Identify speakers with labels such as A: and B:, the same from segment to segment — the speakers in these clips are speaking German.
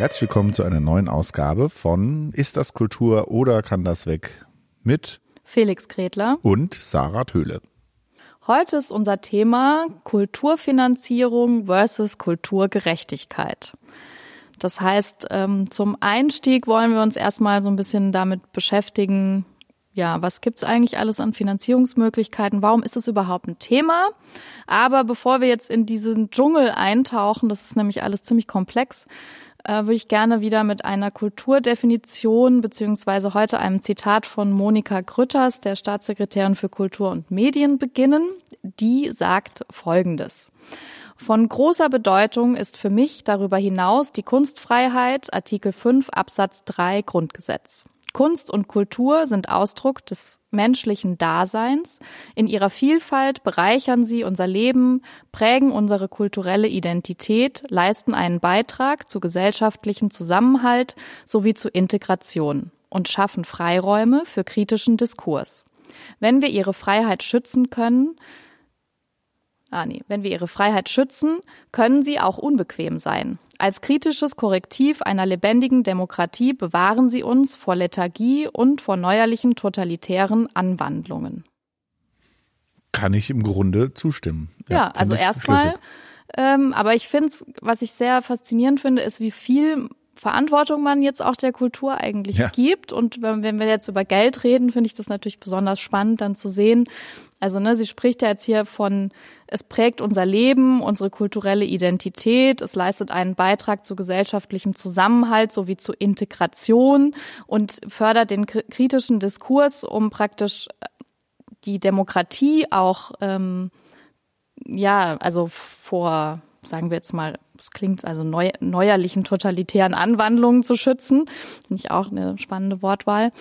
A: Herzlich willkommen zu einer neuen Ausgabe von Ist das Kultur oder kann das weg? mit
B: Felix Kretler
A: und Sarah Töhle.
B: Heute ist unser Thema Kulturfinanzierung versus Kulturgerechtigkeit. Das heißt, ähm, zum Einstieg wollen wir uns erstmal so ein bisschen damit beschäftigen, ja, was gibt's eigentlich alles an Finanzierungsmöglichkeiten? Warum ist es überhaupt ein Thema? Aber bevor wir jetzt in diesen Dschungel eintauchen, das ist nämlich alles ziemlich komplex, äh, würde ich gerne wieder mit einer Kulturdefinition beziehungsweise heute einem Zitat von Monika Grütters, der Staatssekretärin für Kultur und Medien, beginnen. Die sagt Folgendes. Von großer Bedeutung ist für mich darüber hinaus die Kunstfreiheit, Artikel 5 Absatz 3 Grundgesetz. Kunst und Kultur sind Ausdruck des menschlichen Daseins. In ihrer Vielfalt bereichern sie unser Leben, prägen unsere kulturelle Identität, leisten einen Beitrag zu gesellschaftlichen Zusammenhalt sowie zu Integration und schaffen Freiräume für kritischen Diskurs. Wenn wir ihre Freiheit schützen können, ah nee, wenn wir ihre Freiheit schützen, können sie auch unbequem sein. Als kritisches Korrektiv einer lebendigen Demokratie bewahren sie uns vor Lethargie und vor neuerlichen totalitären Anwandlungen.
A: Kann ich im Grunde zustimmen.
B: Ja, ja also erstmal, ähm, aber ich finde es, was ich sehr faszinierend finde, ist, wie viel Verantwortung man jetzt auch der Kultur eigentlich ja. gibt. Und wenn, wenn wir jetzt über Geld reden, finde ich das natürlich besonders spannend, dann zu sehen. Also, ne, sie spricht ja jetzt hier von es prägt unser Leben, unsere kulturelle Identität. Es leistet einen Beitrag zu gesellschaftlichem Zusammenhalt sowie zu Integration und fördert den kritischen Diskurs, um praktisch äh, die Demokratie auch, ähm, ja, also vor, sagen wir jetzt mal, das klingt also neu, neuerlichen totalitären Anwandlungen zu schützen. Finde ich auch eine spannende Wortwahl.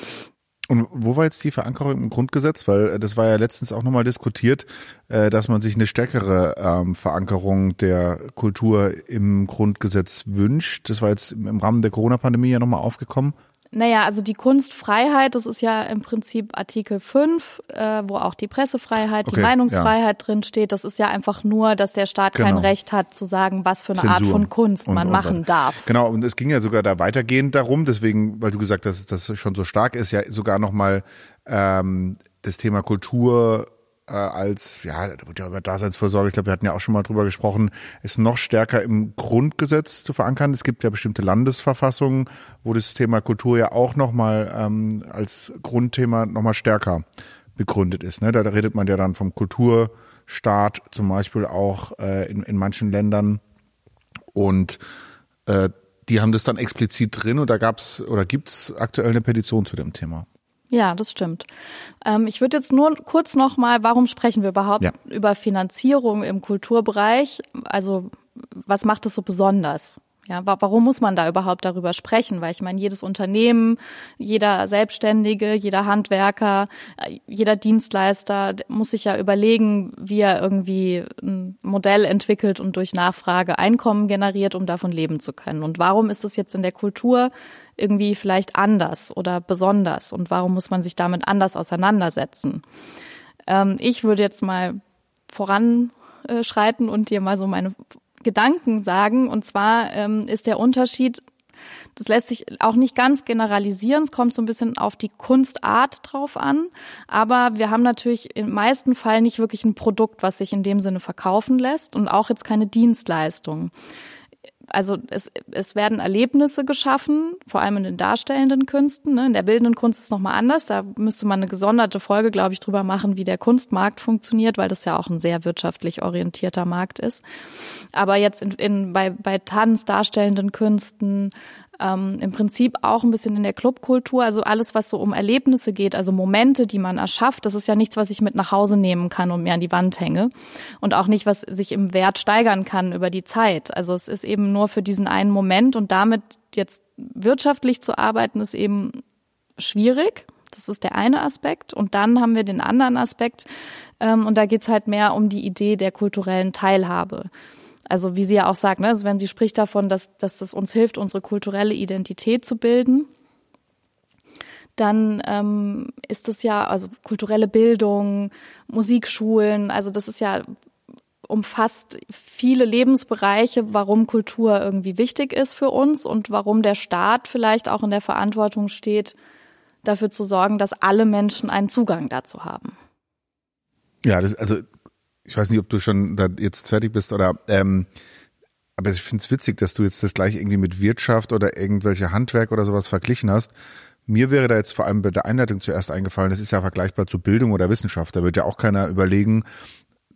A: Und wo war jetzt die Verankerung im Grundgesetz? Weil äh, das war ja letztens auch nochmal diskutiert, äh, dass man sich eine stärkere ähm, Verankerung der Kultur im Grundgesetz wünscht. Das war jetzt im Rahmen der Corona-Pandemie ja nochmal aufgekommen.
B: Naja, also die Kunstfreiheit, das ist ja im Prinzip Artikel 5, äh, wo auch die Pressefreiheit, okay, die Meinungsfreiheit ja. drin steht. Das ist ja einfach nur, dass der Staat genau. kein Recht hat zu sagen, was für eine Zensur. Art von Kunst man und, machen und, darf.
A: Genau, und es ging ja sogar da weitergehend darum, deswegen, weil du gesagt hast, dass das schon so stark ist, ja sogar nochmal ähm, das Thema Kultur äh, als, ja, da wird ja über Daseinsvorsorge, ich glaube, wir hatten ja auch schon mal drüber gesprochen, ist noch stärker im Grundgesetz zu verankern. Es gibt ja bestimmte Landesverfassungen, wo das Thema Kultur ja auch nochmal ähm, als Grundthema nochmal stärker begründet ist. Ne? Da, da redet man ja dann vom Kulturstaat zum Beispiel auch äh, in, in manchen Ländern. Und äh, die haben das dann explizit drin und da gab's oder gibt's aktuell eine Petition zu dem Thema.
B: Ja, das stimmt. Ähm, ich würde jetzt nur kurz nochmal, warum sprechen wir überhaupt ja. über Finanzierung im Kulturbereich? Also was macht es so besonders? Ja, warum muss man da überhaupt darüber sprechen? Weil ich meine, jedes Unternehmen, jeder Selbstständige, jeder Handwerker, äh, jeder Dienstleister muss sich ja überlegen, wie er irgendwie ein Modell entwickelt und durch Nachfrage Einkommen generiert, um davon leben zu können. Und warum ist es jetzt in der Kultur irgendwie vielleicht anders oder besonders? Und warum muss man sich damit anders auseinandersetzen? Ähm, ich würde jetzt mal voranschreiten und dir mal so meine Gedanken sagen. Und zwar ähm, ist der Unterschied, das lässt sich auch nicht ganz generalisieren. Es kommt so ein bisschen auf die Kunstart drauf an. Aber wir haben natürlich im meisten Fall nicht wirklich ein Produkt, was sich in dem Sinne verkaufen lässt und auch jetzt keine Dienstleistung also es, es werden Erlebnisse geschaffen, vor allem in den darstellenden Künsten. Ne? In der bildenden Kunst ist es nochmal anders. Da müsste man eine gesonderte Folge, glaube ich, drüber machen, wie der Kunstmarkt funktioniert, weil das ja auch ein sehr wirtschaftlich orientierter Markt ist. Aber jetzt in, in, bei, bei Tanz, darstellenden Künsten, ähm, im Prinzip auch ein bisschen in der Clubkultur, also alles, was so um Erlebnisse geht, also Momente, die man erschafft, das ist ja nichts, was ich mit nach Hause nehmen kann und mir an die Wand hänge und auch nicht, was sich im Wert steigern kann über die Zeit. Also es ist eben nur für diesen einen Moment und damit jetzt wirtschaftlich zu arbeiten, ist eben schwierig. Das ist der eine Aspekt. Und dann haben wir den anderen Aspekt, ähm, und da geht's halt mehr um die Idee der kulturellen Teilhabe. Also wie sie ja auch sagt, ne, also wenn sie spricht davon, dass, dass das uns hilft, unsere kulturelle Identität zu bilden, dann ähm, ist das ja, also kulturelle Bildung, Musikschulen, also das ist ja umfasst viele Lebensbereiche, warum Kultur irgendwie wichtig ist für uns und warum der Staat vielleicht auch in der Verantwortung steht, dafür zu sorgen, dass alle Menschen einen Zugang dazu haben.
A: Ja, das, also ich weiß nicht, ob du schon da jetzt fertig bist oder ähm, aber ich finde es witzig, dass du jetzt das gleich irgendwie mit Wirtschaft oder irgendwelche Handwerk oder sowas verglichen hast. Mir wäre da jetzt vor allem bei der Einleitung zuerst eingefallen, das ist ja vergleichbar zu Bildung oder Wissenschaft. Da wird ja auch keiner überlegen,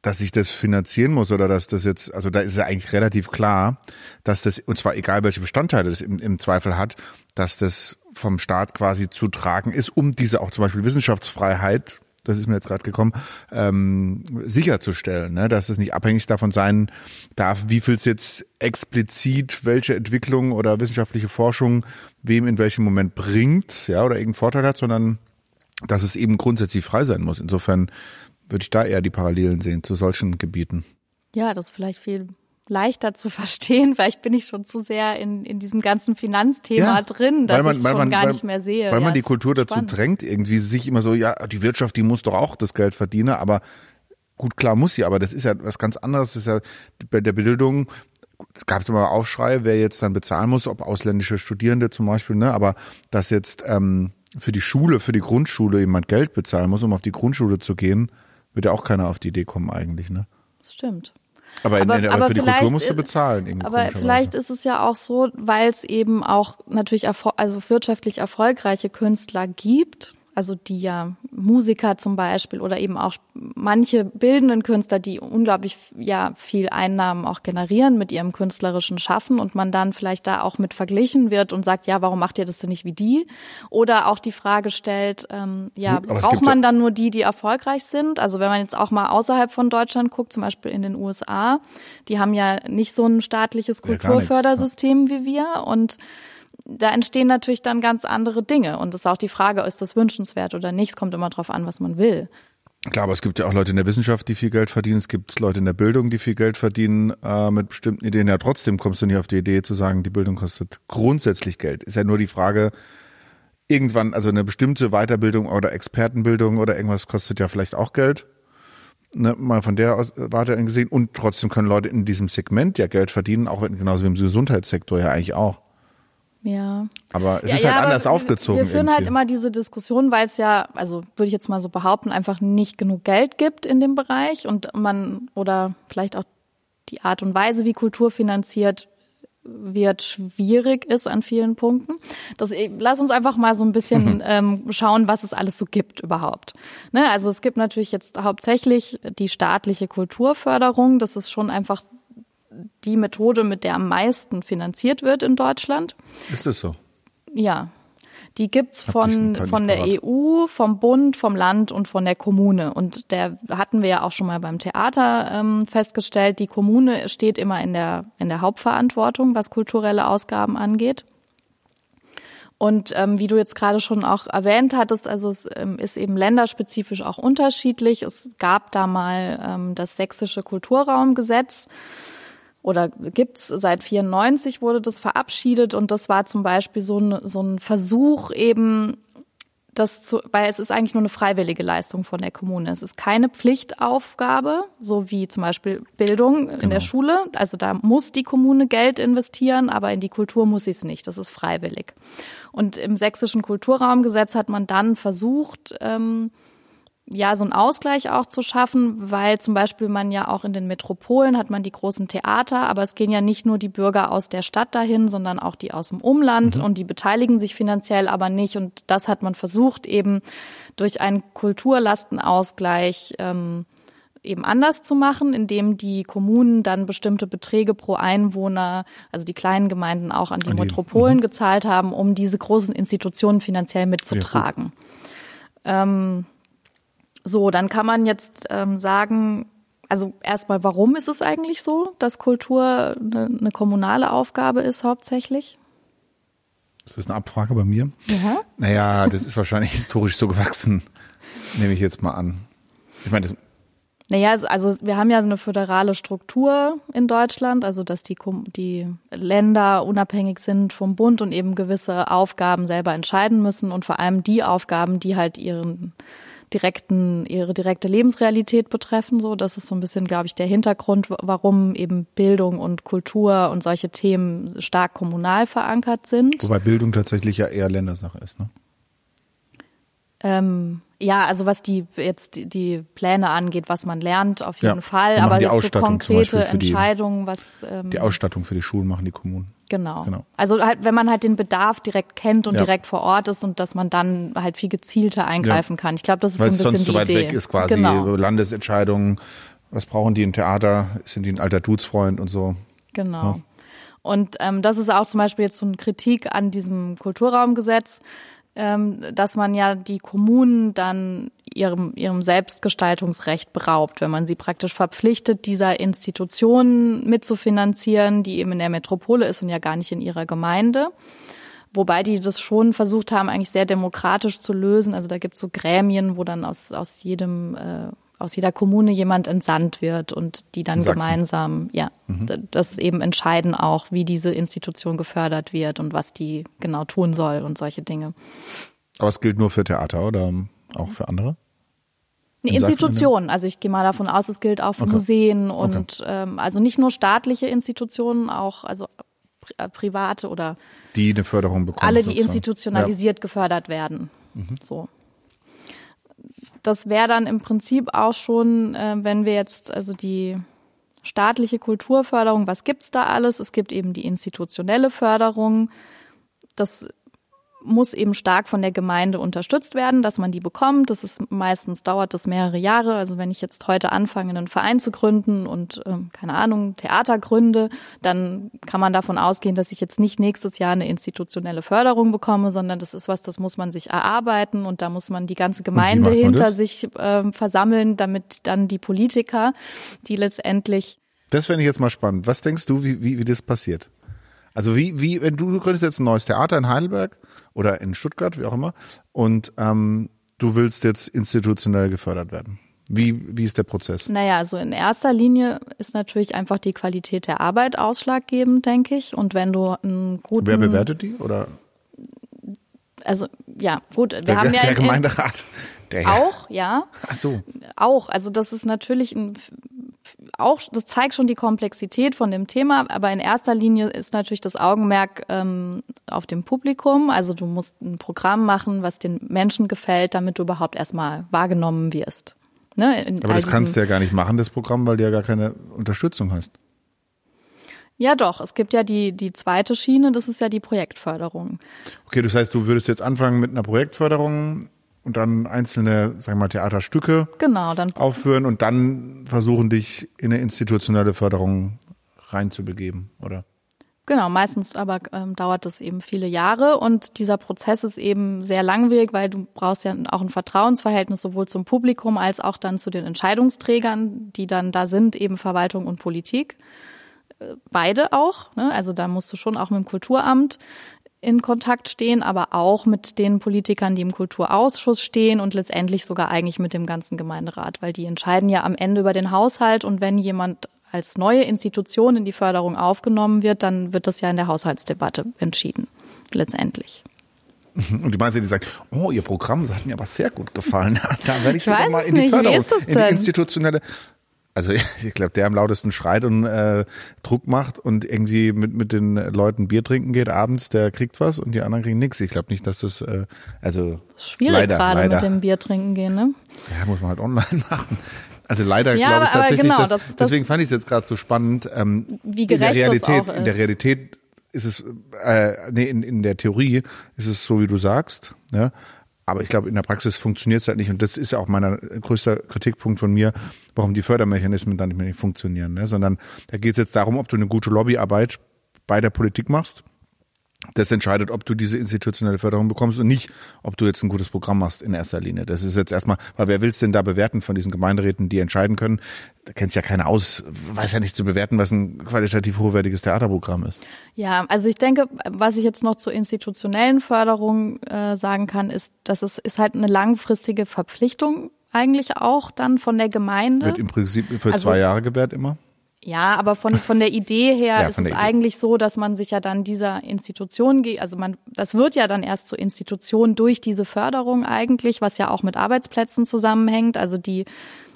A: dass ich das finanzieren muss oder dass das jetzt, also da ist ja eigentlich relativ klar, dass das, und zwar egal welche Bestandteile das im, im Zweifel hat, dass das vom Staat quasi zu tragen ist, um diese auch zum Beispiel Wissenschaftsfreiheit das ist mir jetzt gerade gekommen, ähm, sicherzustellen, ne? dass es nicht abhängig davon sein darf, wie viel es jetzt explizit, welche Entwicklung oder wissenschaftliche Forschung wem in welchem Moment bringt, ja, oder irgendeinen Vorteil hat, sondern dass es eben grundsätzlich frei sein muss. Insofern würde ich da eher die Parallelen sehen zu solchen Gebieten.
B: Ja, das ist vielleicht viel leichter zu verstehen. Vielleicht bin ich schon zu sehr in, in diesem ganzen Finanzthema ja, drin, dass ich schon man, gar
A: weil,
B: nicht mehr sehe.
A: Weil ja, man die Kultur dazu spannend. drängt, irgendwie sich immer so, ja, die Wirtschaft, die muss doch auch das Geld verdienen, aber gut, klar muss sie, aber das ist ja was ganz anderes. Das ist ja bei der Bildung, es gab immer Aufschrei, wer jetzt dann bezahlen muss, ob ausländische Studierende zum Beispiel, ne, aber dass jetzt ähm, für die Schule, für die Grundschule jemand Geld bezahlen muss, um auf die Grundschule zu gehen, wird ja auch keiner auf die Idee kommen eigentlich, ne?
B: Das stimmt.
A: Aber, in, aber, in, aber für die Kultur musst du bezahlen.
B: Aber vielleicht ist es ja auch so, weil es eben auch natürlich also wirtschaftlich erfolgreiche Künstler gibt, also die ja Musiker zum Beispiel oder eben auch manche bildenden Künstler, die unglaublich ja viel Einnahmen auch generieren mit ihrem künstlerischen Schaffen und man dann vielleicht da auch mit verglichen wird und sagt, ja, warum macht ihr das denn nicht wie die? Oder auch die Frage stellt, ähm, ja, Gut, braucht man dann nur die, die erfolgreich sind? Also wenn man jetzt auch mal außerhalb von Deutschland guckt, zum Beispiel in den USA, die haben ja nicht so ein staatliches Kulturfördersystem ja, wie wir und da entstehen natürlich dann ganz andere Dinge. Und es ist auch die Frage, ist das wünschenswert oder nicht? Es kommt immer darauf an, was man will.
A: Klar, aber es gibt ja auch Leute in der Wissenschaft, die viel Geld verdienen. Es gibt Leute in der Bildung, die viel Geld verdienen äh, mit bestimmten Ideen. Ja, trotzdem kommst du nicht auf die Idee zu sagen, die Bildung kostet grundsätzlich Geld. Ist ja nur die Frage, irgendwann, also eine bestimmte Weiterbildung oder Expertenbildung oder irgendwas kostet ja vielleicht auch Geld. Ne, mal von der aus, Warte gesehen. Und trotzdem können Leute in diesem Segment ja Geld verdienen, auch genauso wie im Gesundheitssektor ja eigentlich auch.
B: Ja.
A: Aber es ja, ist halt ja, anders aufgezogen.
B: Wir führen
A: irgendwie.
B: halt immer diese Diskussion, weil es ja, also würde ich jetzt mal so behaupten, einfach nicht genug Geld gibt in dem Bereich und man oder vielleicht auch die Art und Weise, wie Kultur finanziert wird, schwierig ist an vielen Punkten. Das, lass uns einfach mal so ein bisschen mhm. ähm, schauen, was es alles so gibt überhaupt. Ne? Also es gibt natürlich jetzt hauptsächlich die staatliche Kulturförderung. Das ist schon einfach die Methode, mit der am meisten finanziert wird in Deutschland.
A: Ist es so?
B: Ja. Die gibt's von, von der EU, vom Bund, vom Land und von der Kommune. Und der hatten wir ja auch schon mal beim Theater ähm, festgestellt, die Kommune steht immer in der, in der Hauptverantwortung, was kulturelle Ausgaben angeht. Und ähm, wie du jetzt gerade schon auch erwähnt hattest, also es ähm, ist eben länderspezifisch auch unterschiedlich. Es gab da mal ähm, das sächsische Kulturraumgesetz oder gibt's seit 94 wurde das verabschiedet und das war zum Beispiel so ein, so ein Versuch eben das zu, weil es ist eigentlich nur eine freiwillige Leistung von der Kommune. Es ist keine Pflichtaufgabe, so wie zum Beispiel Bildung in der genau. Schule. Also da muss die Kommune Geld investieren, aber in die Kultur muss sie es nicht. Das ist freiwillig. Und im sächsischen Kulturraumgesetz hat man dann versucht, ähm, ja, so einen Ausgleich auch zu schaffen, weil zum Beispiel man ja auch in den Metropolen hat man die großen Theater, aber es gehen ja nicht nur die Bürger aus der Stadt dahin, sondern auch die aus dem Umland mhm. und die beteiligen sich finanziell aber nicht und das hat man versucht eben durch einen Kulturlastenausgleich ähm, eben anders zu machen, indem die Kommunen dann bestimmte Beträge pro Einwohner, also die kleinen Gemeinden auch an die, an die Metropolen mhm. gezahlt haben, um diese großen Institutionen finanziell mitzutragen. Ja, ähm, so, dann kann man jetzt ähm, sagen, also erstmal, warum ist es eigentlich so, dass Kultur eine, eine kommunale Aufgabe ist hauptsächlich?
A: Ist das eine Abfrage bei mir? Ja. Naja, das ist wahrscheinlich historisch so gewachsen, nehme ich jetzt mal an. Ich meine, das
B: naja, also wir haben ja so eine föderale Struktur in Deutschland, also dass die, die Länder unabhängig sind vom Bund und eben gewisse Aufgaben selber entscheiden müssen und vor allem die Aufgaben, die halt ihren direkten, ihre direkte Lebensrealität betreffen. So, das ist so ein bisschen, glaube ich, der Hintergrund, warum eben Bildung und Kultur und solche Themen stark kommunal verankert sind.
A: Wobei Bildung tatsächlich ja eher Ländersache ist, ne?
B: Ähm, ja, also was die jetzt die, die Pläne angeht, was man lernt, auf jeden ja, Fall. Aber jetzt so konkrete Entscheidungen, was
A: ähm, die Ausstattung für die Schulen machen die Kommunen.
B: Genau. genau. Also halt, wenn man halt den Bedarf direkt kennt und ja. direkt vor Ort ist und dass man dann halt viel gezielter eingreifen ja. kann. Ich glaube, das ist
A: Weil
B: so ein bisschen
A: sonst die so weit
B: Idee.
A: weg ist quasi genau. Landesentscheidungen. Was brauchen die im Theater? Sind die ein alter Dudesfreund und so?
B: Genau. Und ähm, das ist auch zum Beispiel jetzt so eine Kritik an diesem Kulturraumgesetz dass man ja die Kommunen dann ihrem, ihrem Selbstgestaltungsrecht beraubt, wenn man sie praktisch verpflichtet, dieser Institutionen mitzufinanzieren, die eben in der Metropole ist und ja gar nicht in ihrer Gemeinde. Wobei die das schon versucht haben, eigentlich sehr demokratisch zu lösen. Also da gibt es so Gremien, wo dann aus, aus jedem äh, aus jeder Kommune jemand entsandt wird und die dann gemeinsam, ja, mhm. das eben entscheiden auch, wie diese Institution gefördert wird und was die genau tun soll und solche Dinge.
A: Aber es gilt nur für Theater oder auch für andere?
B: Eine Institution. Also ich gehe mal davon aus, es gilt auch für okay. Museen und okay. ähm, also nicht nur staatliche Institutionen, auch also äh, private oder
A: die eine Förderung bekommen.
B: Alle, die sozusagen. institutionalisiert ja. gefördert werden. Mhm. So das wäre dann im Prinzip auch schon, äh, wenn wir jetzt also die staatliche Kulturförderung, was gibt's da alles? Es gibt eben die institutionelle Förderung. Das muss eben stark von der Gemeinde unterstützt werden, dass man die bekommt. Das ist meistens dauert das mehrere Jahre. Also wenn ich jetzt heute anfange, einen Verein zu gründen und ähm, keine Ahnung Theater gründe, dann kann man davon ausgehen, dass ich jetzt nicht nächstes Jahr eine institutionelle Förderung bekomme, sondern das ist was, das muss man sich erarbeiten und da muss man die ganze Gemeinde hinter das? sich äh, versammeln, damit dann die Politiker, die letztendlich
A: das fände ich jetzt mal spannend. Was denkst du, wie, wie, wie das passiert? Also wie, wie, wenn du, du gründest jetzt ein neues Theater in Heidelberg oder in Stuttgart, wie auch immer, und ähm, du willst jetzt institutionell gefördert werden. Wie, wie ist der Prozess?
B: Naja, also in erster Linie ist natürlich einfach die Qualität der Arbeit ausschlaggebend, denke ich. Und wenn du einen guten.
A: Wer bewertet die? Oder?
B: Also, ja, gut. Wir
A: der,
B: haben ja
A: der Gemeinderat.
B: Der auch, ja.
A: Ach so.
B: Auch. Also, das ist natürlich ein auch, das zeigt schon die Komplexität von dem Thema, aber in erster Linie ist natürlich das Augenmerk ähm, auf dem Publikum. Also du musst ein Programm machen, was den Menschen gefällt, damit du überhaupt erstmal wahrgenommen wirst.
A: Ne? aber das kannst du ja gar nicht machen, das Programm, weil du ja gar keine Unterstützung hast.
B: Ja, doch. Es gibt ja die, die zweite Schiene, das ist ja die Projektförderung.
A: Okay, das heißt, du würdest jetzt anfangen mit einer Projektförderung und dann einzelne, sagen wir mal, Theaterstücke
B: genau, dann
A: aufführen und dann versuchen, dich in eine institutionelle Förderung reinzubegeben, oder?
B: Genau, meistens aber ähm, dauert das eben viele Jahre und dieser Prozess ist eben sehr langwierig, weil du brauchst ja auch ein Vertrauensverhältnis sowohl zum Publikum als auch dann zu den Entscheidungsträgern, die dann da sind, eben Verwaltung und Politik. Äh, beide auch, ne? also da musst du schon auch mit dem Kulturamt in Kontakt stehen, aber auch mit den Politikern, die im Kulturausschuss stehen und letztendlich sogar eigentlich mit dem ganzen Gemeinderat, weil die entscheiden ja am Ende über den Haushalt und wenn jemand als neue Institution in die Förderung aufgenommen wird, dann wird das ja in der Haushaltsdebatte entschieden, letztendlich.
A: Und die meisten, die sagen, oh, ihr Programm, hat mir aber sehr gut gefallen. Da werde ich,
B: ich sogar
A: mal
B: in die Förderung, in
A: die institutionelle also ich glaube, der am lautesten schreit und äh, Druck macht und irgendwie mit, mit den Leuten Bier trinken geht abends, der kriegt was und die anderen kriegen nichts. Ich glaube nicht, dass das, äh, also
B: das ist schwierig leider, gerade leider. mit dem Bier trinken gehen, ne?
A: Ja, muss man halt online machen. Also leider ja, glaube ich tatsächlich, genau, dass, das, deswegen fand ich es jetzt gerade so spannend. Ähm,
B: wie gerecht
A: in der Realität,
B: das.
A: In der Realität ist es, äh, nee, in, in der Theorie ist es so, wie du sagst, ja. Aber ich glaube, in der Praxis funktioniert es halt nicht. Und das ist ja auch mein größter Kritikpunkt von mir, warum die Fördermechanismen dann nicht mehr nicht funktionieren. Ne? Sondern da geht es jetzt darum, ob du eine gute Lobbyarbeit bei der Politik machst das entscheidet, ob du diese institutionelle Förderung bekommst und nicht, ob du jetzt ein gutes Programm machst in erster Linie. Das ist jetzt erstmal, weil wer will's denn da bewerten von diesen Gemeinderäten, die entscheiden können? Da kennt ja keiner aus, weiß ja nicht zu bewerten, was ein qualitativ hochwertiges Theaterprogramm ist.
B: Ja, also ich denke, was ich jetzt noch zur institutionellen Förderung äh, sagen kann, ist, dass es ist halt eine langfristige Verpflichtung eigentlich auch dann von der Gemeinde.
A: Wird im Prinzip für also, zwei Jahre gewährt immer?
B: Ja, aber von, von der Idee her
A: Ja,
B: ist es
A: Idee.
B: eigentlich so, dass man sich ja dann dieser Institution, also man, das wird ja dann erst zur Institution durch diese Förderung eigentlich, was ja auch mit Arbeitsplätzen zusammenhängt. Also die,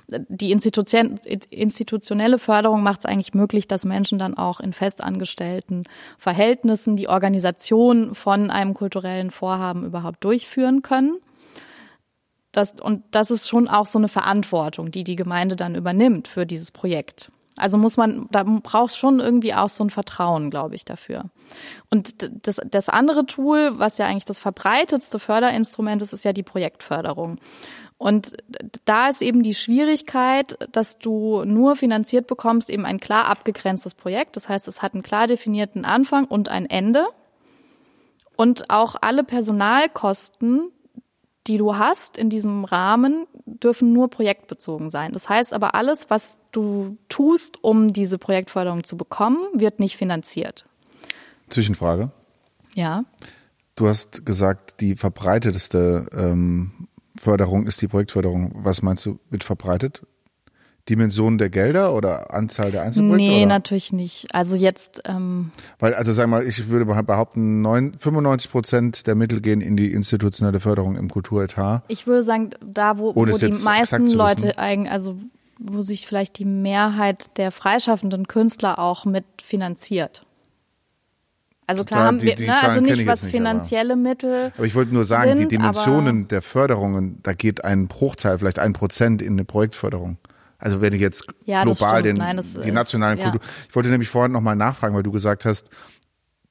B: die Institution, institutionelle Förderung macht es eigentlich möglich, dass Menschen dann auch in festangestellten Verhältnissen die Organisation von einem kulturellen Vorhaben überhaupt durchführen können. Das, und das ist schon auch so eine Verantwortung, die die Gemeinde dann übernimmt für dieses Projekt. Also muss man, da braucht schon irgendwie auch so ein Vertrauen, glaube ich, dafür. Und das, das andere Tool, was ja eigentlich das verbreitetste Förderinstrument ist, ist ja die Projektförderung. Und da ist eben die Schwierigkeit, dass du nur finanziert bekommst, eben ein klar abgegrenztes Projekt. Das heißt, es hat einen klar definierten Anfang und ein Ende. Und auch alle Personalkosten, die du hast in diesem Rahmen, dürfen nur projektbezogen sein. Das heißt aber, alles, was du tust, um diese Projektförderung zu bekommen, wird nicht finanziert.
A: Zwischenfrage.
B: Ja.
A: Du hast gesagt, die verbreiteteste ähm, Förderung ist die Projektförderung. Was meinst du mit verbreitet? Dimension der Gelder oder Anzahl der Einzelprojekte?
B: Nee,
A: oder?
B: natürlich nicht. Also jetzt, ähm,
A: Weil, also sag mal, ich würde behaupten, neun- 95 Prozent der Mittel gehen in die institutionelle Förderung im Kulturetat.
B: ich würde sagen, da, wo, wo die meisten Leute
A: wissen.
B: eigen, also wo sich vielleicht die Mehrheit der freischaffenden Künstler auch mit finanziert. Also klar
A: Da-
B: haben
A: die-
B: wir,
A: die
B: ne,
A: Zahlen
B: also nicht
A: ich
B: was
A: nicht, aber-
B: finanzielle Mittel.
A: Aber ich wollte nur sagen, die
B: Sind,
A: Dimensionen der Förderungen, da geht ein Bruchteil, vielleicht ein Prozent in eine Projektförderung. Also wenn ich jetzt
B: Ja,
A: global den,
B: Nein,
A: die
B: ist-
A: nationalen
B: ja.
A: Kultur. Ich wollte nämlich vorhin nochmal nachfragen, weil du gesagt hast,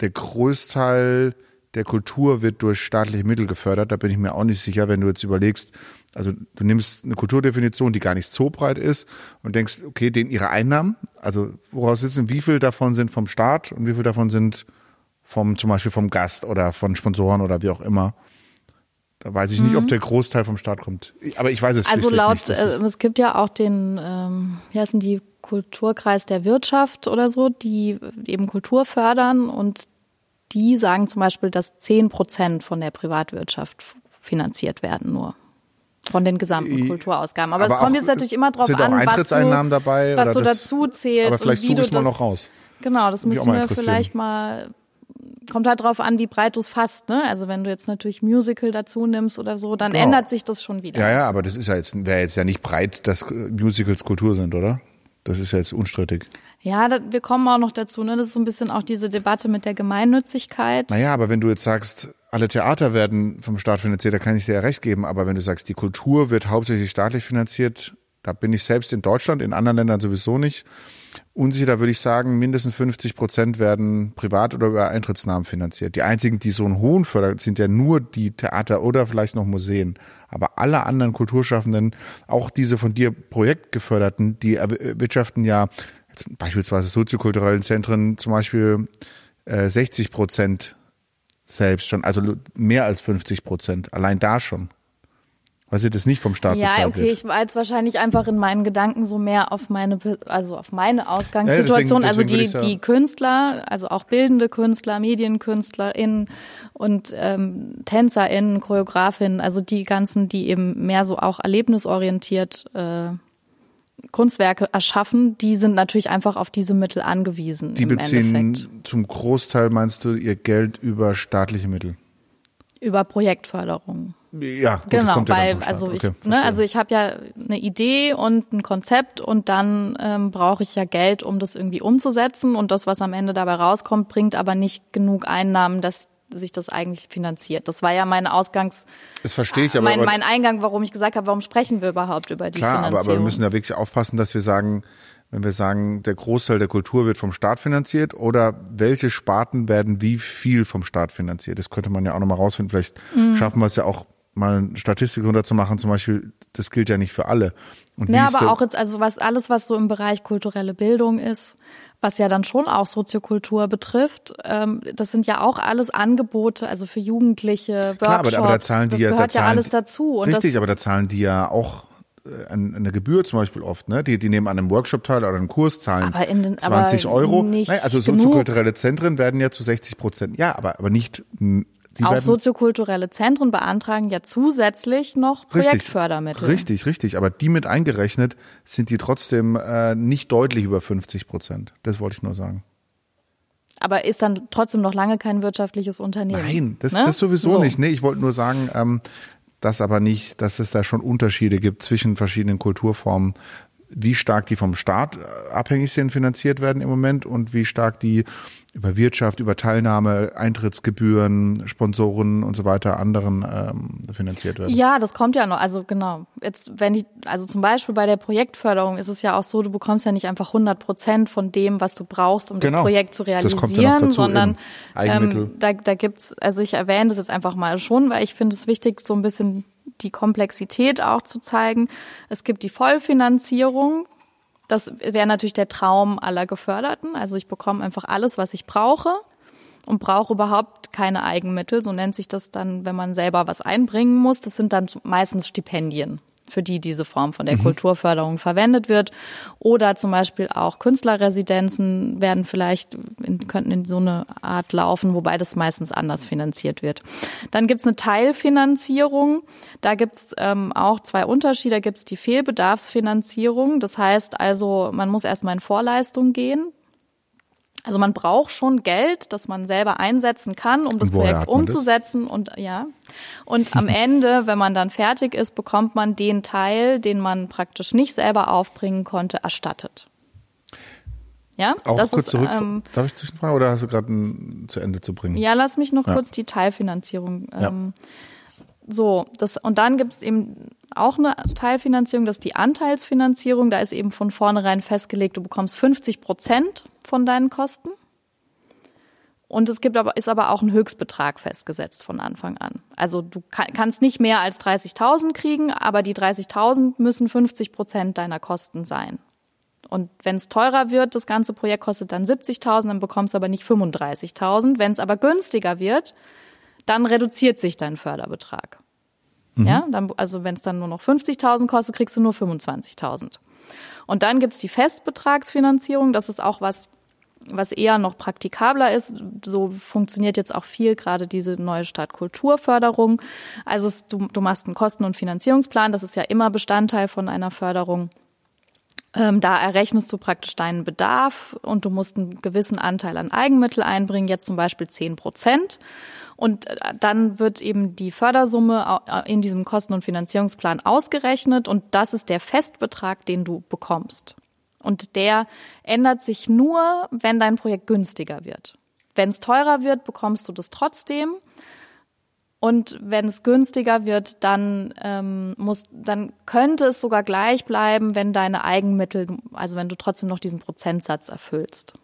A: der Großteil der Kultur wird durch staatliche Mittel gefördert. Da bin ich mir auch nicht sicher, wenn du jetzt überlegst, also du nimmst eine Kulturdefinition, die gar nicht so breit ist und denkst, okay, den ihre Einnahmen, also woraus sitzen, wie viel davon sind vom Staat und wie viel davon sind vom, zum Beispiel vom Gast oder von Sponsoren oder wie auch immer. Da weiß ich nicht, ob der Großteil vom Staat kommt. Ich- Aber ich weiß es
B: Mhm. Also laut,
A: nicht. Das
B: äh,
A: ist-
B: es gibt ja auch den, ähm, wie heißen die, Kulturkreis der Wirtschaft oder so, die eben Kultur fördern und die sagen zum Beispiel, dass 10 Prozent von der Privatwirtschaft finanziert werden nur. Von den gesamten Kulturausgaben. Aber, es
A: Aber
B: kommt
A: auch-
B: jetzt natürlich immer drauf an, was du,
A: dabei
B: was du
A: das-
B: dazu zählst.
A: aber vielleicht
B: und wie
A: suche
B: du
A: ich's mal noch raus.
B: Genau, das müssen wir vielleicht mal kommt halt drauf an, wie breit du es fasst, ne? Also wenn du jetzt natürlich Musical dazu nimmst oder so, dann
A: Genau.
B: ändert sich das schon wieder.
A: ja, ja, aber das ist ja jetzt, wäre jetzt ja nicht breit, dass äh, Musicals Kultur sind, oder? Das ist ja jetzt unstrittig.
B: Ja, da, wir kommen auch noch dazu, ne? Das ist so ein bisschen auch diese Debatte mit der Gemeinnützigkeit.
A: Naja, aber wenn du jetzt sagst, alle Theater werden vom Staat finanziert, da kann ich dir ja recht geben. Aber wenn du sagst, die Kultur wird hauptsächlich staatlich finanziert, da bin ich selbst in Deutschland, in anderen Ländern sowieso nicht. Unsicher, da würde ich sagen, mindestens 50 Prozent werden privat oder über Eintrittsnahmen finanziert. Die einzigen, die so einen hohen fördern, sind ja nur die Theater oder vielleicht noch Museen. Aber alle anderen Kulturschaffenden, auch diese von dir projektgeförderten, die erwirtschaften ja jetzt beispielsweise soziokulturellen Zentren zum Beispiel äh, 60 Prozent selbst schon, also mehr als 50 Prozent, allein da schon. Was ihr das nicht vom Staat
B: Ja,
A: bezahlt
B: okay,
A: wird.
B: ich war jetzt wahrscheinlich einfach in meinen Gedanken so mehr auf meine, also auf meine Ausgangssituation.
A: Ja, deswegen-
B: also
A: deswegen will
B: die,
A: ja-
B: die Künstler, also auch bildende Künstler, MedienkünstlerInnen und ähm, TänzerInnen, ChoreografInnen, also die ganzen, die eben mehr so auch erlebnisorientiert äh, Kunstwerke erschaffen, die sind natürlich einfach auf diese Mittel angewiesen.
A: Die
B: im
A: beziehen
B: Endeffekt.
A: zum Großteil, meinst du, ihr Geld über staatliche Mittel?
B: Über Projektförderung.
A: Ja, gut,
B: Genau,
A: ja
B: weil
A: Staat.
B: also ich,
A: Okay,
B: ne, also ich habe ja eine Idee und ein Konzept und dann ähm, brauche ich ja Geld, um das irgendwie umzusetzen und das, was am Ende dabei rauskommt, bringt aber nicht genug Einnahmen, dass sich das eigentlich finanziert. Das war ja mein Ausgangs,
A: das verstehe ich, aber,
B: mein,
A: aber
B: mein Eingang, warum ich gesagt habe, warum sprechen wir überhaupt über die
A: klar, aber,
B: Finanzierung?
A: aber wir müssen ja wirklich aufpassen, dass wir sagen, wenn wir sagen, der Großteil der Kultur wird vom Staat finanziert oder welche Sparten werden wie viel vom Staat finanziert? Das könnte man ja auch nochmal rausfinden. Vielleicht
B: Mhm.
A: schaffen wir es ja auch mal eine Statistik runterzumachen, zum Beispiel, das gilt ja nicht für alle. Und
B: Ja, aber auch jetzt, also was alles, was so im Bereich kulturelle Bildung ist, was ja dann schon auch Soziokultur betrifft, ähm, das sind ja auch alles Angebote, also für Jugendliche, Workshops,
A: Klar, aber, aber da zahlen die
B: das
A: ja,
B: gehört
A: da
B: ja alles dazu. Und
A: richtig,
B: das,
A: aber da zahlen die ja auch äh, an- eine Gebühr zum Beispiel oft, ne? Die, die nehmen an einem Workshop teil oder einem Kurs zahlen
B: Aber in den-
A: 20
B: aber
A: Euro.
B: nicht
A: Nein, also
B: genug.
A: soziokulturelle Zentren werden ja zu 60 Prozent, ja, aber, aber nicht Die
B: auch soziokulturelle Zentren beantragen ja zusätzlich noch Projektfördermittel.
A: Richtig, richtig. Aber die mit eingerechnet sind die trotzdem äh, nicht deutlich über 50 Prozent. Das wollte ich nur sagen.
B: Aber ist dann trotzdem noch lange kein wirtschaftliches Unternehmen.
A: Nein, das,
B: ne?
A: das sowieso
B: So.
A: nicht. Nee, ich wollte nur sagen, ähm, dass aber nicht, dass es da schon Unterschiede gibt zwischen verschiedenen Kulturformen, wie stark die vom Staat äh, abhängig sind, finanziert werden im Moment und wie stark die über Wirtschaft, über Teilnahme, Eintrittsgebühren, Sponsoren und so weiter anderen ähm, finanziert werden.
B: Ja, das kommt ja noch. Also genau. Jetzt, wenn ich, also zum Beispiel bei der Projektförderung ist es ja auch so, du bekommst ja nicht einfach 100 Prozent von dem, was du brauchst, um
A: Genau.
B: das Projekt zu
A: Das kommt ja noch
B: realisieren,
A: dazu,
B: sondern ähm, da, da gibt's, also ich erwähne das jetzt einfach mal schon, weil ich finde es wichtig, so ein bisschen die Komplexität auch zu zeigen. Es gibt die Vollfinanzierung. Das wäre natürlich der Traum aller Geförderten. Also ich bekomme einfach alles, was ich brauche und brauche überhaupt keine Eigenmittel. So nennt sich das dann, wenn man selber was einbringen muss. Das sind dann meistens Stipendien, für die diese Form von der Kulturförderung verwendet wird. Oder zum Beispiel auch Künstlerresidenzen werden vielleicht, in, könnten in so eine Art laufen, wobei das meistens anders finanziert wird. Dann gibt's eine Teilfinanzierung. Da gibt's ähm, auch zwei Unterschiede. Da gibt's die Fehlbedarfsfinanzierung. Das heißt also, man muss erstmal in Vorleistung gehen. Also man braucht schon Geld, das man selber einsetzen kann, um das Projekt
A: man das?
B: umzusetzen und ja. Und am Ende, wenn man dann fertig ist, bekommt man den Teil, den man praktisch nicht selber aufbringen konnte, erstattet. Ja,
A: Auch
B: das
A: kurz
B: ist,
A: zurück.
B: ähm,
A: Darf ich zwischenfragen oder hast du gerade ein zu Ende zu bringen?
B: ja, lass mich noch
A: Ja.
B: kurz die Teilfinanzierung.
A: Ja.
B: Ähm, so, das und dann gibt es eben auch eine Teilfinanzierung, das ist die Anteilsfinanzierung. Da ist eben von vornherein festgelegt, du bekommst 50 Prozent von deinen Kosten. Und es gibt aber, ist aber auch ein Höchstbetrag festgesetzt von Anfang an. Also du kann, kannst nicht mehr als 30.000 kriegen, aber die 30.000 müssen 50 Prozent deiner Kosten sein. Und wenn es teurer wird, das ganze Projekt kostet dann 70.000, dann bekommst du aber nicht 35.000. Wenn es aber günstiger wird, dann reduziert sich dein Förderbetrag. Ja, dann, also wenn es dann nur noch 50.000 kostet, kriegst du nur 25.000. Und dann gibt's die Festbetragsfinanzierung. Das ist auch was, was eher noch praktikabler ist. So funktioniert jetzt auch viel gerade diese neue Stadtkulturförderung. Also es, du, du machst einen Kosten- und Finanzierungsplan. Das ist ja immer Bestandteil von einer Förderung. Ähm, da errechnest du praktisch deinen Bedarf und du musst einen gewissen Anteil an Eigenmittel einbringen, jetzt zum Beispiel 10 Prozent. Und äh, dann wird eben die Fördersumme äh, in diesem Kosten- und Finanzierungsplan ausgerechnet und das ist der Festbetrag, den du bekommst. Und der ändert sich nur, wenn dein Projekt günstiger wird. Wenn es teurer wird, bekommst du das trotzdem. Und wenn es günstiger wird, dann ähm, muss, dann könnte es sogar gleich bleiben, wenn deine Eigenmittel, also wenn du trotzdem noch diesen Prozentsatz erfüllst.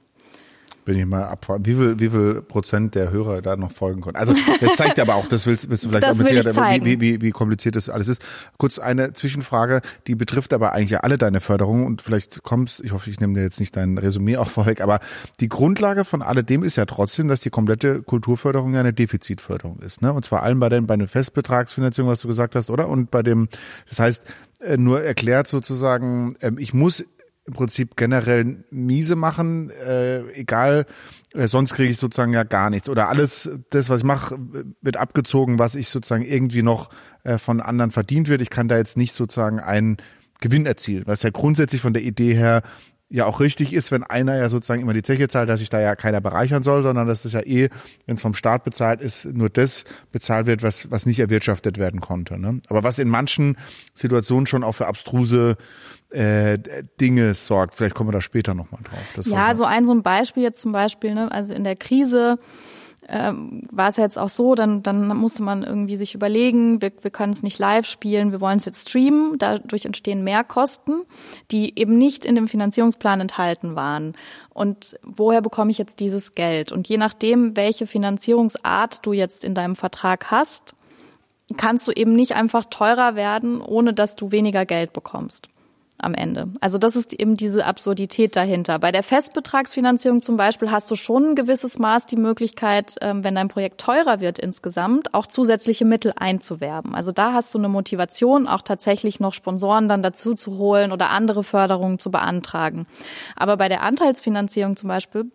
A: Bin ich mal abfragen. Wie viel, wie viel Prozent der Hörer da noch folgen konnten? Also, das zeigt aber auch, das willst, willst du vielleicht
B: Das
A: auch mit
B: will ich
A: Sicherheit, wie, wie, wie kompliziert das alles ist. Kurz eine Zwischenfrage, die betrifft aber eigentlich ja alle deine Förderungen und vielleicht kommst, ich hoffe, ich nehme dir jetzt nicht dein Resümee auch vorweg, aber die Grundlage von alledem ist ja trotzdem, dass die komplette Kulturförderung ja eine Defizitförderung ist, ne? Und zwar allem bei den, bei den Festbetragsfinanzierung, was du gesagt hast, oder? Und bei dem, das heißt, äh, nur erklärt sozusagen, ähm, ich muss im Prinzip generell miese machen, äh, egal, äh, sonst kriege ich sozusagen ja gar nichts. Oder alles, das, was ich mache, wird abgezogen, was ich sozusagen irgendwie noch äh, von anderen verdient wird. Ich kann da jetzt nicht sozusagen einen Gewinn erzielen, was ja grundsätzlich von der Idee her ja auch richtig ist, wenn einer ja sozusagen immer die Zeche zahlt, dass sich da ja keiner bereichern soll, sondern dass das ja eh, wenn es vom Staat bezahlt ist, nur das bezahlt wird, was, was nicht erwirtschaftet werden konnte. Ne? Aber was in manchen Situationen schon auch für abstruse äh, Dinge sorgt. Vielleicht kommen wir da später nochmal drauf. Das
B: Ja, so ein so ein Beispiel jetzt zum Beispiel, ne, also in der Krise ähm, war es ja jetzt auch so, dann, dann musste man irgendwie sich überlegen, wir, wir können es nicht live spielen, wir wollen es jetzt streamen, dadurch entstehen Mehrkosten, die eben nicht in dem Finanzierungsplan enthalten waren. Und woher bekomme ich jetzt dieses Geld? Und je nachdem, welche Finanzierungsart du jetzt in deinem Vertrag hast, kannst du eben nicht einfach teurer werden, ohne dass du weniger Geld bekommst am Ende. Also das ist eben diese Absurdität dahinter. Bei der Festbetragsfinanzierung zum Beispiel hast du schon ein gewisses Maß die Möglichkeit, ähm, wenn dein Projekt teurer wird insgesamt, auch zusätzliche Mittel einzuwerben. Also da hast du eine Motivation, auch tatsächlich noch Sponsoren dann dazu zu holen oder andere Förderungen zu beantragen. Aber bei der Anteilsfinanzierung zum Beispiel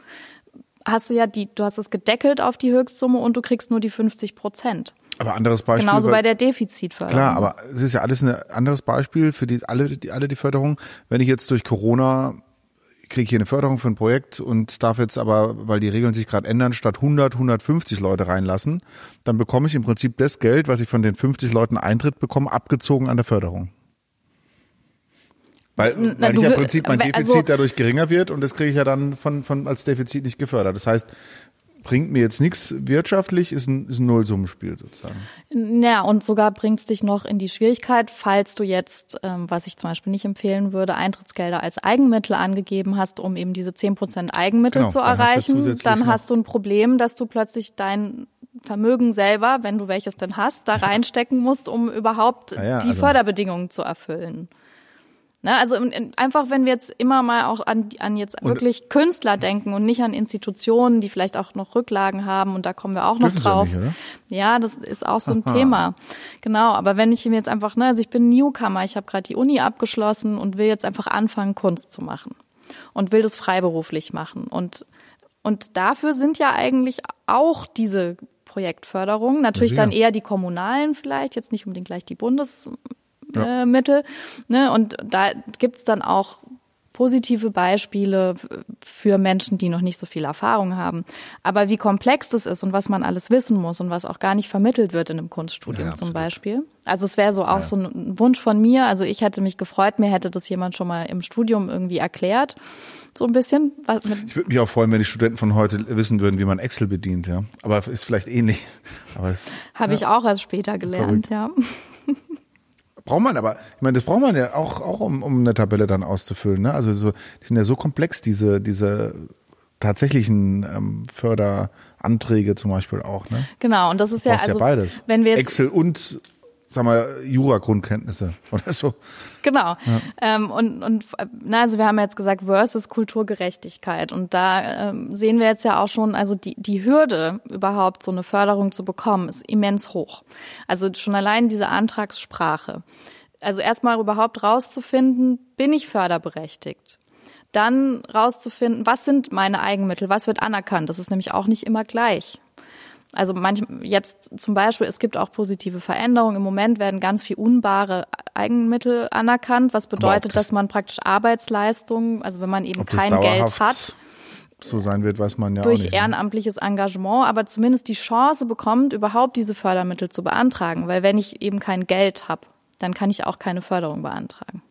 B: hast du ja die, du hast es gedeckelt auf die Höchstsumme und du kriegst nur die 50 Prozent.
A: Aber anderes Beispiel.
B: Genauso bei der Defizitförderung.
A: Klar, aber es ist ja alles ein anderes Beispiel für die, alle, die, alle die Förderung. Wenn ich jetzt durch Corona kriege ich hier eine Förderung für ein Projekt und darf jetzt aber, weil die Regeln sich gerade ändern, statt 100, 150 Leute reinlassen, dann bekomme ich im Prinzip das Geld, was ich von den 50 Leuten Eintritt bekomme, abgezogen an der Förderung. Weil, Na, weil ich ja im Prinzip mein Defizit also, dadurch geringer wird und das kriege ich ja dann von, von als Defizit nicht gefördert. Das heißt, bringt mir jetzt nichts wirtschaftlich, ist ein, ist ein Nullsummenspiel sozusagen.
B: Ja, und sogar bringt es dich noch in die Schwierigkeit, falls du jetzt, ähm, was ich zum Beispiel nicht empfehlen würde, Eintrittsgelder als Eigenmittel angegeben hast, um eben diese zehn Prozent Eigenmittel genau, zu dann erreichen, hast dann hast du ein Problem, dass du plötzlich dein Vermögen selber, wenn du welches denn hast, da reinstecken musst, um überhaupt ja, ja, die also Förderbedingungen zu erfüllen. Ne, also einfach, wenn wir jetzt immer mal auch an, an jetzt und wirklich Künstler denken und nicht an Institutionen, die vielleicht auch noch Rücklagen haben und da kommen wir auch noch drauf. Ja, nicht, ja, das ist auch so ein Aha. Thema. Genau, aber wenn ich mir jetzt einfach, ne, also ich bin Newcomer, ich habe gerade die Uni abgeschlossen und will jetzt einfach anfangen, Kunst zu machen und will das freiberuflich machen. Und, und dafür sind ja eigentlich auch diese Projektförderungen, natürlich ja. dann eher die kommunalen vielleicht, jetzt nicht unbedingt gleich die Bundes ja. äh, Mittel. Ne? Und da gibt's dann auch positive Beispiele für Menschen, die noch nicht so viel Erfahrung haben. Aber wie komplex das ist und was man alles wissen muss und was auch gar nicht vermittelt wird in einem Kunststudium ja, zum Beispiel. Also es wäre so auch ja. so ein Wunsch von mir. Also ich hätte mich gefreut, mir hätte das jemand schon mal im Studium irgendwie erklärt. So ein bisschen.
A: Ich würde mich auch freuen, wenn die Studenten von heute wissen würden, wie man Excel bedient, ja. Aber ist vielleicht ähnlich.
B: Habe ja. ich auch erst später gelernt, Verrückt. ja.
A: Braucht man aber, ich meine, das braucht man ja auch, auch um, um eine Tabelle dann auszufüllen. Ne? Also so, die sind ja so komplex, diese, diese tatsächlichen ähm, Förderanträge zum Beispiel auch. Ne?
B: Genau, und das ist ja, also,
A: ja beides.
B: wenn wir jetzt
A: Excel und sag mal, Jura-Grundkenntnisse oder so.
B: Genau. Ja. Ähm, und, und na, also wir haben jetzt gesagt, versus Kulturgerechtigkeit. Und da ähm, sehen wir jetzt ja auch schon, also die, die Hürde, überhaupt so eine Förderung zu bekommen, ist immens hoch. Also schon allein diese Antragssprache. Also erstmal überhaupt rauszufinden, bin ich förderberechtigt? Dann rauszufinden, was sind meine Eigenmittel, was wird anerkannt? Das ist nämlich auch nicht immer gleich. Also manch, jetzt zum Beispiel, es gibt auch positive Veränderungen. Im Moment werden ganz viel unbare Eigenmittel anerkannt, was bedeutet, das, dass man praktisch Arbeitsleistungen, also wenn man eben kein Geld hat,
A: so sein wird, weiß man ja
B: durch
A: auch nicht,
B: ne? ehrenamtliches Engagement, aber zumindest die Chance bekommt, überhaupt diese Fördermittel zu beantragen. Weil wenn ich eben kein Geld habe, dann kann ich auch keine Förderung beantragen.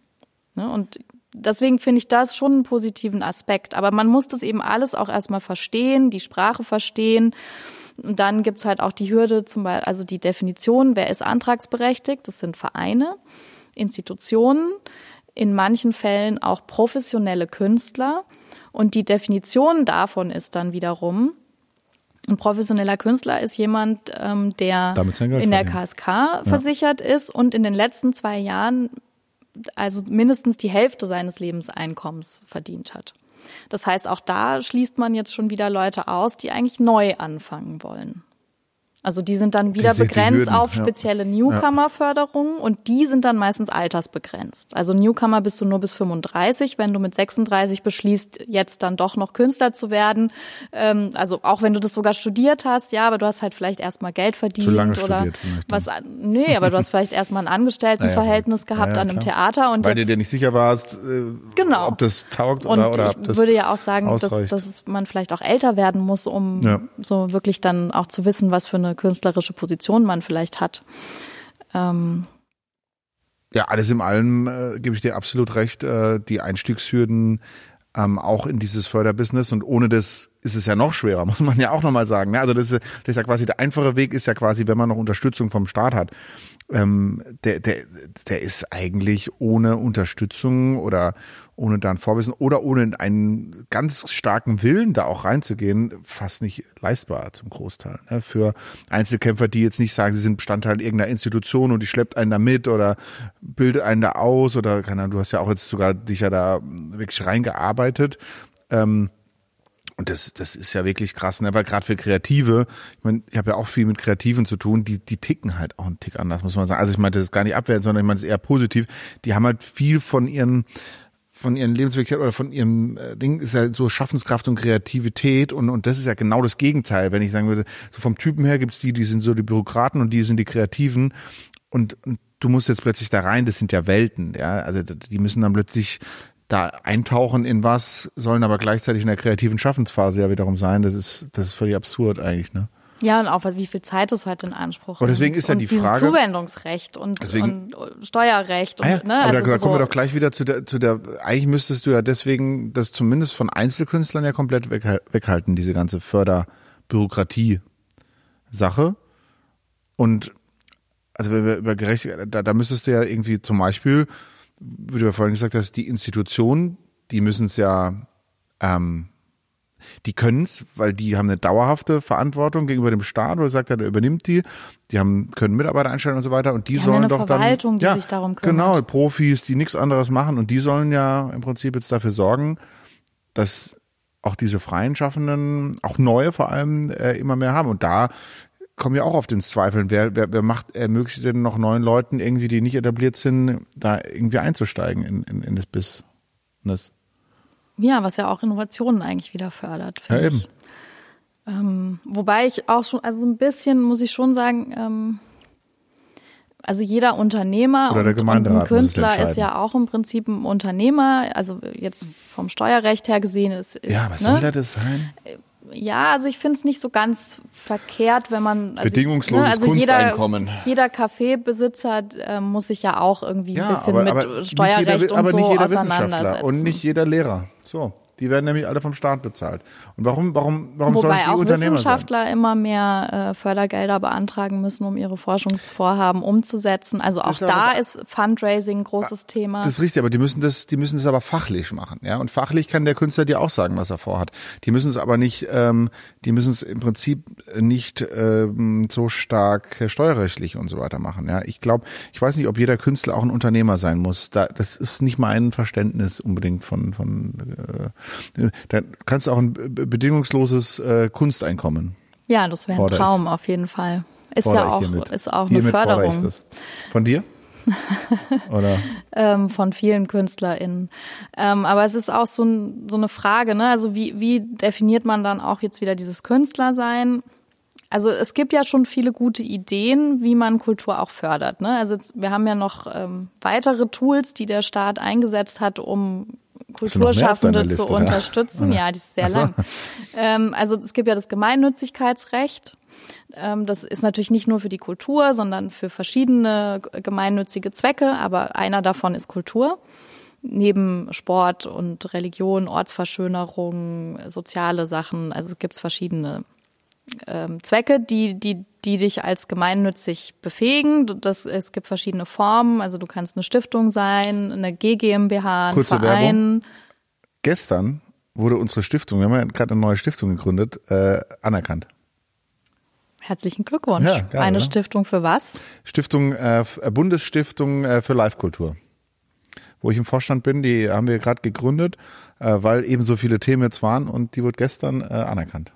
B: Ne? Und deswegen finde ich das schon einen positiven Aspekt. Aber man muss das eben alles auch erstmal verstehen, die Sprache verstehen. Und dann gibt's halt auch die Hürde, zum Beispiel, also die Definition, wer ist antragsberechtigt? Das sind Vereine, Institutionen, in manchen Fällen auch professionelle Künstler. Und die Definition davon ist dann wiederum, ein professioneller Künstler ist jemand, ähm, der in der KSK ja. versichert ist und in den letzten zwei Jahren also mindestens die Hälfte seines Lebenseinkommens verdient hat. Das heißt, auch da schließt man jetzt schon wieder Leute aus, die eigentlich neu anfangen wollen. Also die sind dann wieder begrenzt auf spezielle ja. Newcomer-Förderungen und die sind dann meistens altersbegrenzt. Also Newcomer bist du nur bis 35, wenn du mit 36 beschließt, jetzt dann doch noch Künstler zu werden. Ähm, also auch wenn du das sogar studiert hast, ja, aber du hast halt vielleicht erstmal Geld verdient oder was. Nee, aber du hast vielleicht erstmal ein Angestelltenverhältnis naja, gehabt naja, an einem. Theater und
A: weil
B: jetzt,
A: du dir nicht sicher warst, äh, genau. ob das taugt oder, oder
B: ob das würde ja auch sagen, dass, dass man vielleicht auch älter werden muss, um ja. so wirklich dann auch zu wissen, was für eine künstlerische Position man vielleicht hat. Ähm
A: ja, alles in allem äh, gebe ich dir absolut recht. Äh, die Einstiegshürden ähm, auch in dieses Förderbusiness und ohne das ist es ja noch schwerer, muss man ja auch nochmal sagen. Ne? Also das ist, das ist ja quasi der einfache Weg, ist ja quasi, wenn man noch Unterstützung vom Staat hat. Ähm, der, der, der ist eigentlich ohne Unterstützung oder ohne dann Vorwissen oder ohne einen ganz starken Willen da auch reinzugehen, fast nicht leistbar zum Großteil. Ne? Für Einzelkämpfer, die jetzt nicht sagen, sie sind Bestandteil irgendeiner Institution und die schleppt einen da mit oder bildet einen da aus oder keine Ahnung, du hast ja auch jetzt sogar dich ja da wirklich reingearbeitet. Ähm, und das, das ist ja wirklich krass, ne? weil gerade für Kreative, ich meine, ich habe ja auch viel mit Kreativen zu tun, die, die ticken halt auch einen Tick anders, muss man sagen. Also ich meine, das ist gar nicht abwertend, sondern ich meine, das ist eher positiv. Die haben halt viel von ihren von ihren Lebenswirklichkeit oder von ihrem äh, Ding ist ja so Schaffenskraft und Kreativität und, und das ist ja genau das Gegenteil, wenn ich sagen würde, so vom Typen her gibt's die, die sind so die Bürokraten und die sind die Kreativen und, und du musst jetzt plötzlich da rein, das sind ja Welten, ja, also die müssen dann plötzlich da eintauchen in was, sollen aber gleichzeitig in der kreativen Schaffensphase ja wiederum sein, das ist, das ist völlig absurd eigentlich, ne?
B: Ja, und auch wie viel Zeit es halt in Anspruch
A: Und deswegen ist ja die Frage-
B: Zuwendungsrecht und,
A: Deswegen-
B: und Steuerrecht und
A: Ah ja,
B: ne,
A: aber
B: also
A: da, da
B: so,
A: kommen wir doch gleich wieder zu der, zu der, eigentlich müsstest du ja deswegen das zumindest von Einzelkünstlern ja komplett weg, weghalten, diese ganze Förderbürokratie-Sache. Und also wenn wir über Gerechtigkeit, da, da müsstest du ja irgendwie zum Beispiel, wie du ja vorhin gesagt hast, die Institutionen, die müssen es ja, ähm, die können es, weil die haben eine dauerhafte Verantwortung gegenüber dem Staat, oder sagt er, der übernimmt die. Die haben, können Mitarbeiter einstellen und so weiter und die,
B: Die haben
A: sollen
B: ja eine
A: doch
B: Verwaltung,
A: dann.
B: die sich darum kümmert.
A: Genau, Profis, die nichts anderes machen und die sollen ja im Prinzip jetzt dafür sorgen, dass auch diese freien Schaffenden, auch neue vor allem, äh, immer mehr haben. Und da kommen wir auch oft ins Zweifeln. Wer, wer, wer macht, ermöglicht denn noch neuen Leuten irgendwie, die nicht etabliert sind, da irgendwie einzusteigen in, in, in das Business?
B: Ja, was ja auch Innovationen eigentlich wieder fördert.
A: Ja, eben.
B: Ähm, wobei ich auch schon, also so ein bisschen muss ich schon sagen, ähm, also jeder Unternehmer
A: Oder der
B: und, und ein Künstler ist ja auch im Prinzip ein Unternehmer. Also jetzt vom Steuerrecht her gesehen ist, ist
A: Ja, was
B: ne?
A: soll da das sein?
B: Ja, also ich finde es nicht so ganz verkehrt, wenn man also
A: Bedingungsloses
B: also
A: Kunsteinkommen.
B: Jeder, jeder Kaffeebesitzer äh, muss sich ja auch irgendwie ein bisschen mit
A: nicht
B: Steuerrecht
A: jeder,
B: und
A: aber
B: so auseinandersetzen.
A: Und nicht jeder Lehrer. So, die werden nämlich alle vom Staat bezahlt. Und warum, warum, warum sollen
B: Wobei
A: die
B: auch
A: Unternehmer sein?
B: Wissenschaftler immer mehr äh, Fördergelder beantragen müssen, um ihre Forschungsvorhaben umzusetzen. Also auch
A: ist
B: da ist Fundraising ein großes Thema.
A: Das ist richtig, aber die müssen das, die müssen das aber fachlich machen, ja. Und fachlich kann der Künstler dir auch sagen, was er vorhat. Die müssen es aber nicht, ähm, die müssen es im Prinzip nicht ähm, so stark steuerrechtlich und so weiter machen, ja. Ich glaube, ich weiß nicht, ob jeder Künstler auch ein Unternehmer sein muss. Da, das ist nicht mein Verständnis unbedingt von, von äh, da kannst du auch ein be- bedingungsloses äh, Kunsteinkommen.
B: ja, das wäre ein
A: Fordere ich.
B: Traum auf jeden Fall. Ist
A: Fordere
B: ja auch,
A: hiermit.
B: ist auch eine
A: Hiermit
B: Förderung.
A: Von dir? Oder?
B: ähm, von vielen KünstlerInnen. Ähm, aber es ist auch so, ein, so eine Frage, ne? Also wie, wie definiert man dann auch jetzt wieder dieses Künstlersein? Also es gibt ja schon viele gute Ideen, wie man Kultur auch fördert. Ne? Also jetzt, wir haben ja noch ähm, weitere Tools, die der Staat eingesetzt hat, um Kulturschaffende zu
A: ja?
B: unterstützen. Ja, die ist sehr
A: so.
B: lang. Ähm, also es gibt ja das Gemeinnützigkeitsrecht. Ähm, das ist natürlich nicht nur für die Kultur, sondern für verschiedene gemeinnützige Zwecke, aber einer davon ist Kultur. Neben Sport und Religion, Ortsverschönerung, soziale Sachen, also es gibt verschiedene ähm, Zwecke, die, die, die dich als gemeinnützig befähigen. Das, es gibt verschiedene Formen, also du kannst eine Stiftung sein, eine GGMBH, ein
A: Kurze
B: Verein.
A: Gestern wurde unsere Stiftung, wir haben ja gerade eine neue Stiftung gegründet, äh, anerkannt.
B: Herzlichen Glückwunsch.
A: Ja, geil,
B: eine
A: oder?
B: Stiftung für was?
A: Stiftung, äh, äh, Bundesstiftung äh, für Live-Kultur. Wo ich im Vorstand bin, die haben wir gerade gegründet, äh, weil eben so viele Themen jetzt waren und die wurde gestern äh, anerkannt.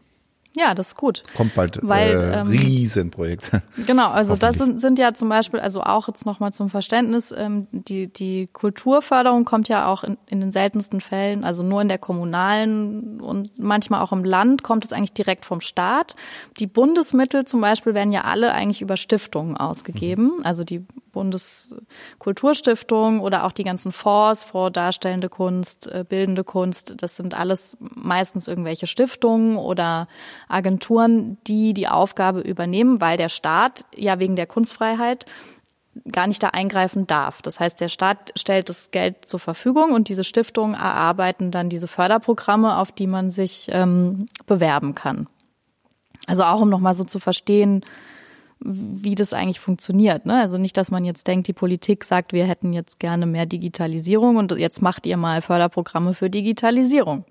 B: Ja, das ist gut.
A: Kommt bald
B: Weil,
A: äh,
B: ähm,
A: Riesenprojekt.
B: Genau, also das sind, sind ja zum Beispiel, also auch jetzt nochmal zum Verständnis, ähm, die, die Kulturförderung kommt ja auch in, in den seltensten Fällen, also nur in der kommunalen und manchmal auch im Land kommt es eigentlich direkt vom Staat. Die Bundesmittel zum Beispiel werden ja alle eigentlich über Stiftungen ausgegeben, also die Bundeskulturstiftung oder auch die ganzen Fonds, Fonds Darstellende Kunst, äh, Bildende Kunst, das sind alles meistens irgendwelche Stiftungen oder Agenturen, die die Aufgabe übernehmen, weil der Staat ja wegen der Kunstfreiheit gar nicht da eingreifen darf. Das heißt, der Staat stellt das Geld zur Verfügung und diese Stiftungen erarbeiten dann diese Förderprogramme, auf die man sich ähm, bewerben kann. Also auch um nochmal so zu verstehen, wie das eigentlich funktioniert. Ne? Also nicht, dass man jetzt denkt, die Politik sagt, wir hätten jetzt gerne mehr Digitalisierung und jetzt macht ihr mal Förderprogramme für Digitalisierung.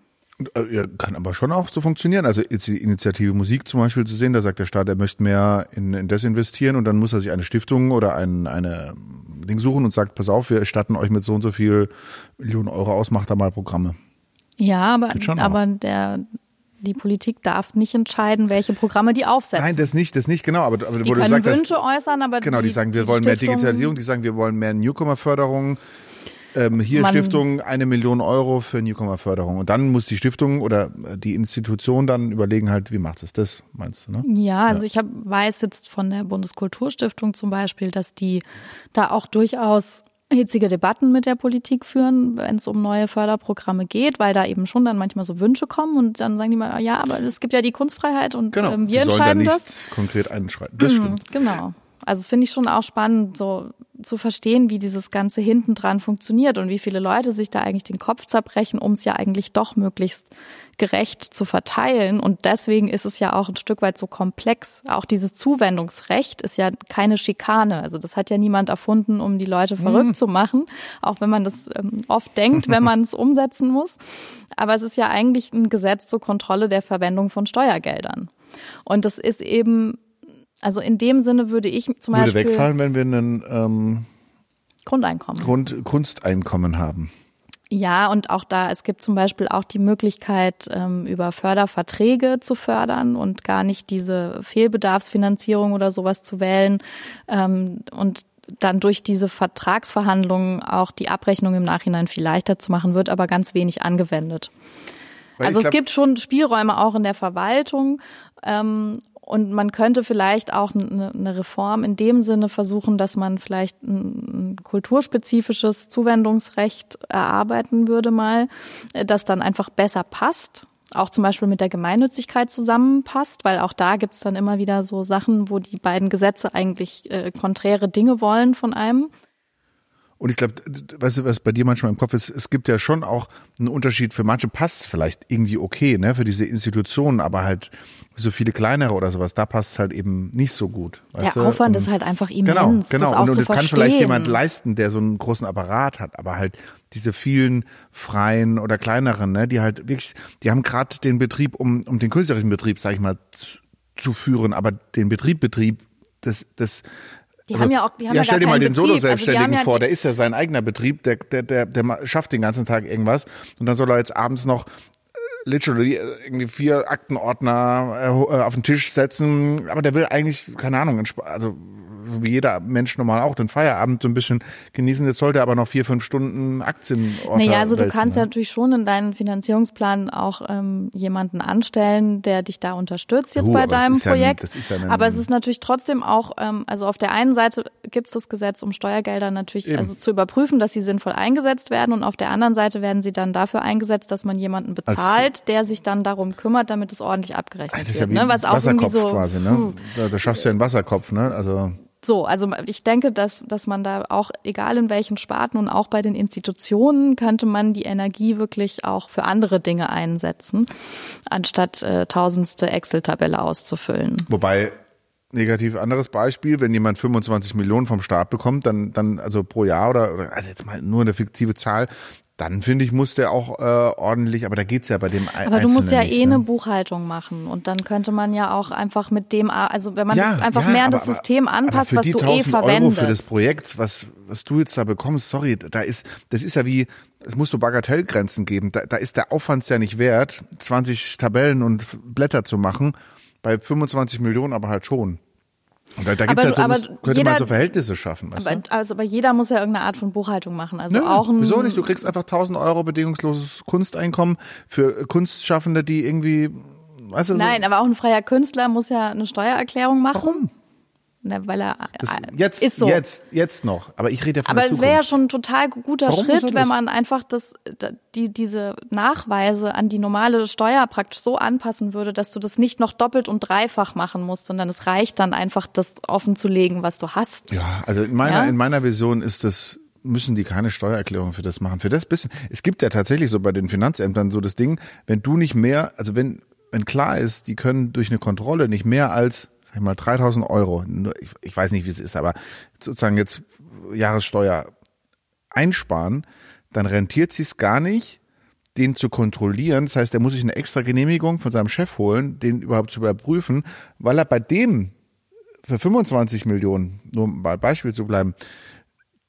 A: Äh, kann aber schon auch so funktionieren. Also die Initiative Musik zum Beispiel zu sehen, da sagt der Staat, er möchte mehr in, in das investieren und dann muss er sich eine Stiftung oder ein, eine Ding suchen und sagt, pass auf, wir statten euch mit so und so viel Millionen Euro aus, macht da mal Programme.
B: Ja, aber, aber der, die Politik darf nicht entscheiden, welche Programme die aufsetzen.
A: Nein, das nicht, das nicht, genau. Aber, aber
B: die
A: wo du
B: können
A: sagst, dass-
B: Wünsche äußern, aber
A: Genau, die, sagen, wir wollen mehr
B: Stiftung-
A: Digitalisierung, die sagen, wir wollen mehr Newcomer-Förderung. ähm, hier
B: Man-
A: Stiftung eine Million Euro für Newcomer-Förderung. Und dann muss die Stiftung oder die Institution dann überlegen halt, wie macht es das, meinst du, ne?
B: Ja, also ich hab, weiß jetzt von der Bundeskulturstiftung zum Beispiel, dass die da auch durchaus hitzige Debatten mit der Politik führen, wenn es um neue Förderprogramme geht, weil da eben schon dann manchmal so Wünsche kommen und dann sagen die mal, ja, aber es gibt ja die Kunstfreiheit und
A: Genau.
B: ähm, wir
A: sollen da
B: entscheiden
A: nicht
B: das.
A: konkret einschreiten. Das stimmt.
B: Genau. Also finde ich schon auch spannend, so zu verstehen, wie dieses Ganze hinten dran funktioniert und wie viele Leute sich da eigentlich den Kopf zerbrechen, um es ja eigentlich doch möglichst gerecht zu verteilen. Und deswegen ist es ja auch ein Stück weit so komplex. Auch dieses Zuwendungsrecht ist ja keine Schikane. Also das hat ja niemand erfunden, um die Leute verrückt zu machen, auch wenn man das ähm, oft denkt, wenn man es umsetzen muss. Aber es ist ja eigentlich ein Gesetz zur Kontrolle der Verwendung von Steuergeldern. Und das ist eben also in dem Sinne würde ich zum
A: Würde
B: Beispiel
A: wegfallen, wenn wir einen ähm,
B: Grundeinkommen.
A: Grund, Kunsteinkommen haben.
B: Ja, und auch da, es gibt zum Beispiel auch die Möglichkeit, ähm, über Förderverträge zu fördern und gar nicht diese Fehlbedarfsfinanzierung oder sowas zu wählen. Ähm, und dann durch diese Vertragsverhandlungen auch die Abrechnung im Nachhinein viel leichter zu machen, wird aber ganz wenig angewendet.
A: Weil
B: also
A: ich
B: es
A: glaub-
B: gibt schon Spielräume auch in der Verwaltung. Ähm, und man könnte vielleicht auch eine, eine Reform in dem Sinne versuchen, dass man vielleicht ein, ein kulturspezifisches Zuwendungsrecht erarbeiten würde mal, äh, das dann einfach besser passt. Auch zum Beispiel mit der Gemeinnützigkeit zusammenpasst, weil auch da gibt's dann immer wieder so Sachen, wo die beiden Gesetze eigentlich äh, konträre Dinge wollen von einem.
A: Und ich glaube, weißt du, was bei dir manchmal im Kopf ist, es gibt ja schon auch einen Unterschied. Für manche passt es vielleicht irgendwie okay, ne, für diese Institutionen, aber halt so viele kleinere oder sowas, da passt es halt eben nicht so gut.
B: Der
A: du?
B: Aufwand
A: Und-
B: ist halt einfach immens.
A: Genau,
B: das
A: genau.
B: auch
A: und und das kann vielleicht jemand leisten, der so einen großen Apparat hat, aber halt diese vielen freien oder kleineren, ne, die halt wirklich, die haben gerade den Betrieb, um, um den künstlerischen Betrieb, sag ich mal, zu, zu führen, aber den Betrieb, Betrieb, das, das
B: Die haben ja auch- die haben ja
A: stell
B: gar
A: dir mal den.
B: Also
A: Solo-Selbstständigen
B: haben ja
A: vor, der ist ja sein eigener Betrieb, der, der, der, der schafft den ganzen Tag irgendwas und dann soll er jetzt abends noch äh, literally äh, irgendwie vier Aktenordner äh, auf den Tisch setzen, aber der will eigentlich, keine Ahnung, also so wie jeder Mensch normal auch den Feierabend so ein bisschen genießen. Jetzt sollte er aber noch vier, fünf Stunden Aktienorte
B: Naja, also du
A: wälzen,
B: kannst
A: ne?
B: natürlich schon in deinen Finanzierungsplan auch ähm, jemanden anstellen, der dich da unterstützt jetzt
A: Oh,
B: bei deinem
A: ja
B: Projekt.
A: ja ein-
B: aber es ist natürlich trotzdem auch, ähm, also auf der einen Seite gibt es das Gesetz, um Steuergelder natürlich
A: Eben.
B: also zu überprüfen, dass sie sinnvoll eingesetzt werden und auf der anderen Seite werden sie dann dafür eingesetzt, dass man jemanden bezahlt, der sich dann darum kümmert, damit es ordentlich abgerechnet
A: Das ist ja
B: wird.
A: wie
B: Ne? Was auch irgendwie so,
A: quasi, ne? Da, da schaffst du ja einen Wasserkopf, ne? Also
B: so, also ich denke, dass, dass man da auch, egal in welchen Sparten und auch bei den Institutionen, könnte man die Energie wirklich auch für andere Dinge einsetzen, anstatt äh, tausendste Excel-Tabelle auszufüllen.
A: Wobei, negativ anderes Beispiel, wenn jemand 25 Millionen vom Staat bekommt, dann, dann also pro Jahr oder, oder also jetzt mal nur eine fiktive Zahl, dann finde ich, muss der auch äh, ordentlich, aber da geht's ja bei dem
B: Aber du musst ja
A: Einzelnen
B: eh
A: nicht,
B: eine
A: ne?
B: Buchhaltung machen und dann könnte man ja auch einfach mit dem, also wenn man
A: Ja,
B: das einfach
A: ja,
B: mehr an
A: aber-
B: das System anpasst, was du eh
A: 1000 Euro
B: verwendest.
A: für das Projekt, was, was du jetzt da bekommst, sorry, da ist, das ist ja wie, es muss so Bagatellgrenzen geben. Da, da ist der Aufwand ja nicht wert, 20 Tabellen und Blätter zu machen. Bei 25 Millionen aber halt schon. Und da, da gibt's
B: Aber
A: halt so,
B: aber
A: muss, könnte
B: jeder-
A: man so Verhältnisse schaffen. Weißt
B: aber, also, aber jeder muss ja irgendeine Art von Buchhaltung machen. Also
A: Nö,
B: auch ein,
A: wieso nicht? Du kriegst einfach 1000 Euro bedingungsloses Kunsteinkommen für Kunstschaffende, die irgendwie, weißt du, so-
B: Nein, aber auch ein freier Künstler muss ja eine Steuererklärung machen.
A: Warum?
B: Na, weil er
A: Das,
B: äh,
A: jetzt,
B: ist so.
A: jetzt, jetzt noch. Aber ich rede ja von
B: Aber es wäre ja schon ein total guter
A: Warum
B: Schritt, wenn man einfach das, die, diese Nachweise an die normale Steuer praktisch so anpassen würde, dass du das nicht noch doppelt und dreifach machen musst, sondern es reicht dann einfach, das offen zu legen, was du hast.
A: Ja, also in meiner,
B: Ja?
A: in meiner Vision ist das, müssen die keine Steuererklärung für das machen. Für das bisschen. Es gibt ja tatsächlich so bei den Finanzämtern so das Ding, wenn du nicht mehr, also wenn, wenn klar ist, die können durch eine Kontrolle nicht mehr als, sag ich mal, 3000 Euro, ich, ich weiß nicht, wie es ist, aber sozusagen jetzt Jahressteuer einsparen, dann rentiert sich's gar nicht, den zu kontrollieren. Das heißt, er muss sich eine extra Genehmigung von seinem Chef holen, den überhaupt zu überprüfen, weil er bei dem für 25 Millionen, nur um bei Beispiel zu bleiben,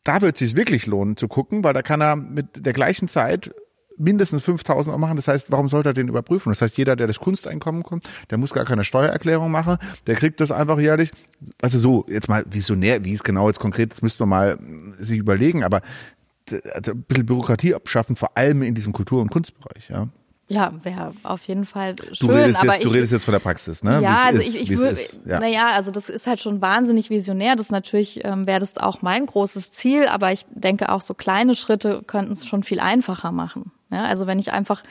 A: da wird es sich wirklich lohnen zu gucken, weil da kann er mit der gleichen Zeit mindestens 5000 Euro machen. Das heißt, warum sollte er den überprüfen? Das heißt, jeder, der das Kunsteinkommen kommt, der muss gar keine Steuererklärung machen, der kriegt das einfach jährlich. Also so, jetzt mal visionär, wie es genau jetzt konkret, das müsste man mal äh, sich überlegen, aber also ein bisschen Bürokratie abschaffen, vor allem in diesem Kultur- und Kunstbereich, ja.
B: Ja, wäre auf jeden Fall schön.
A: Du redest,
B: aber
A: jetzt,
B: ich,
A: du redest jetzt von der Praxis, ne?
B: Ja, also
A: ist,
B: ich, ich würde,
A: ja.
B: naja, also das ist halt schon wahnsinnig visionär. Das natürlich ähm, wäre das auch mein großes Ziel, aber ich denke auch so kleine Schritte könnten es schon viel einfacher machen. Ja, also wenn ich einfach,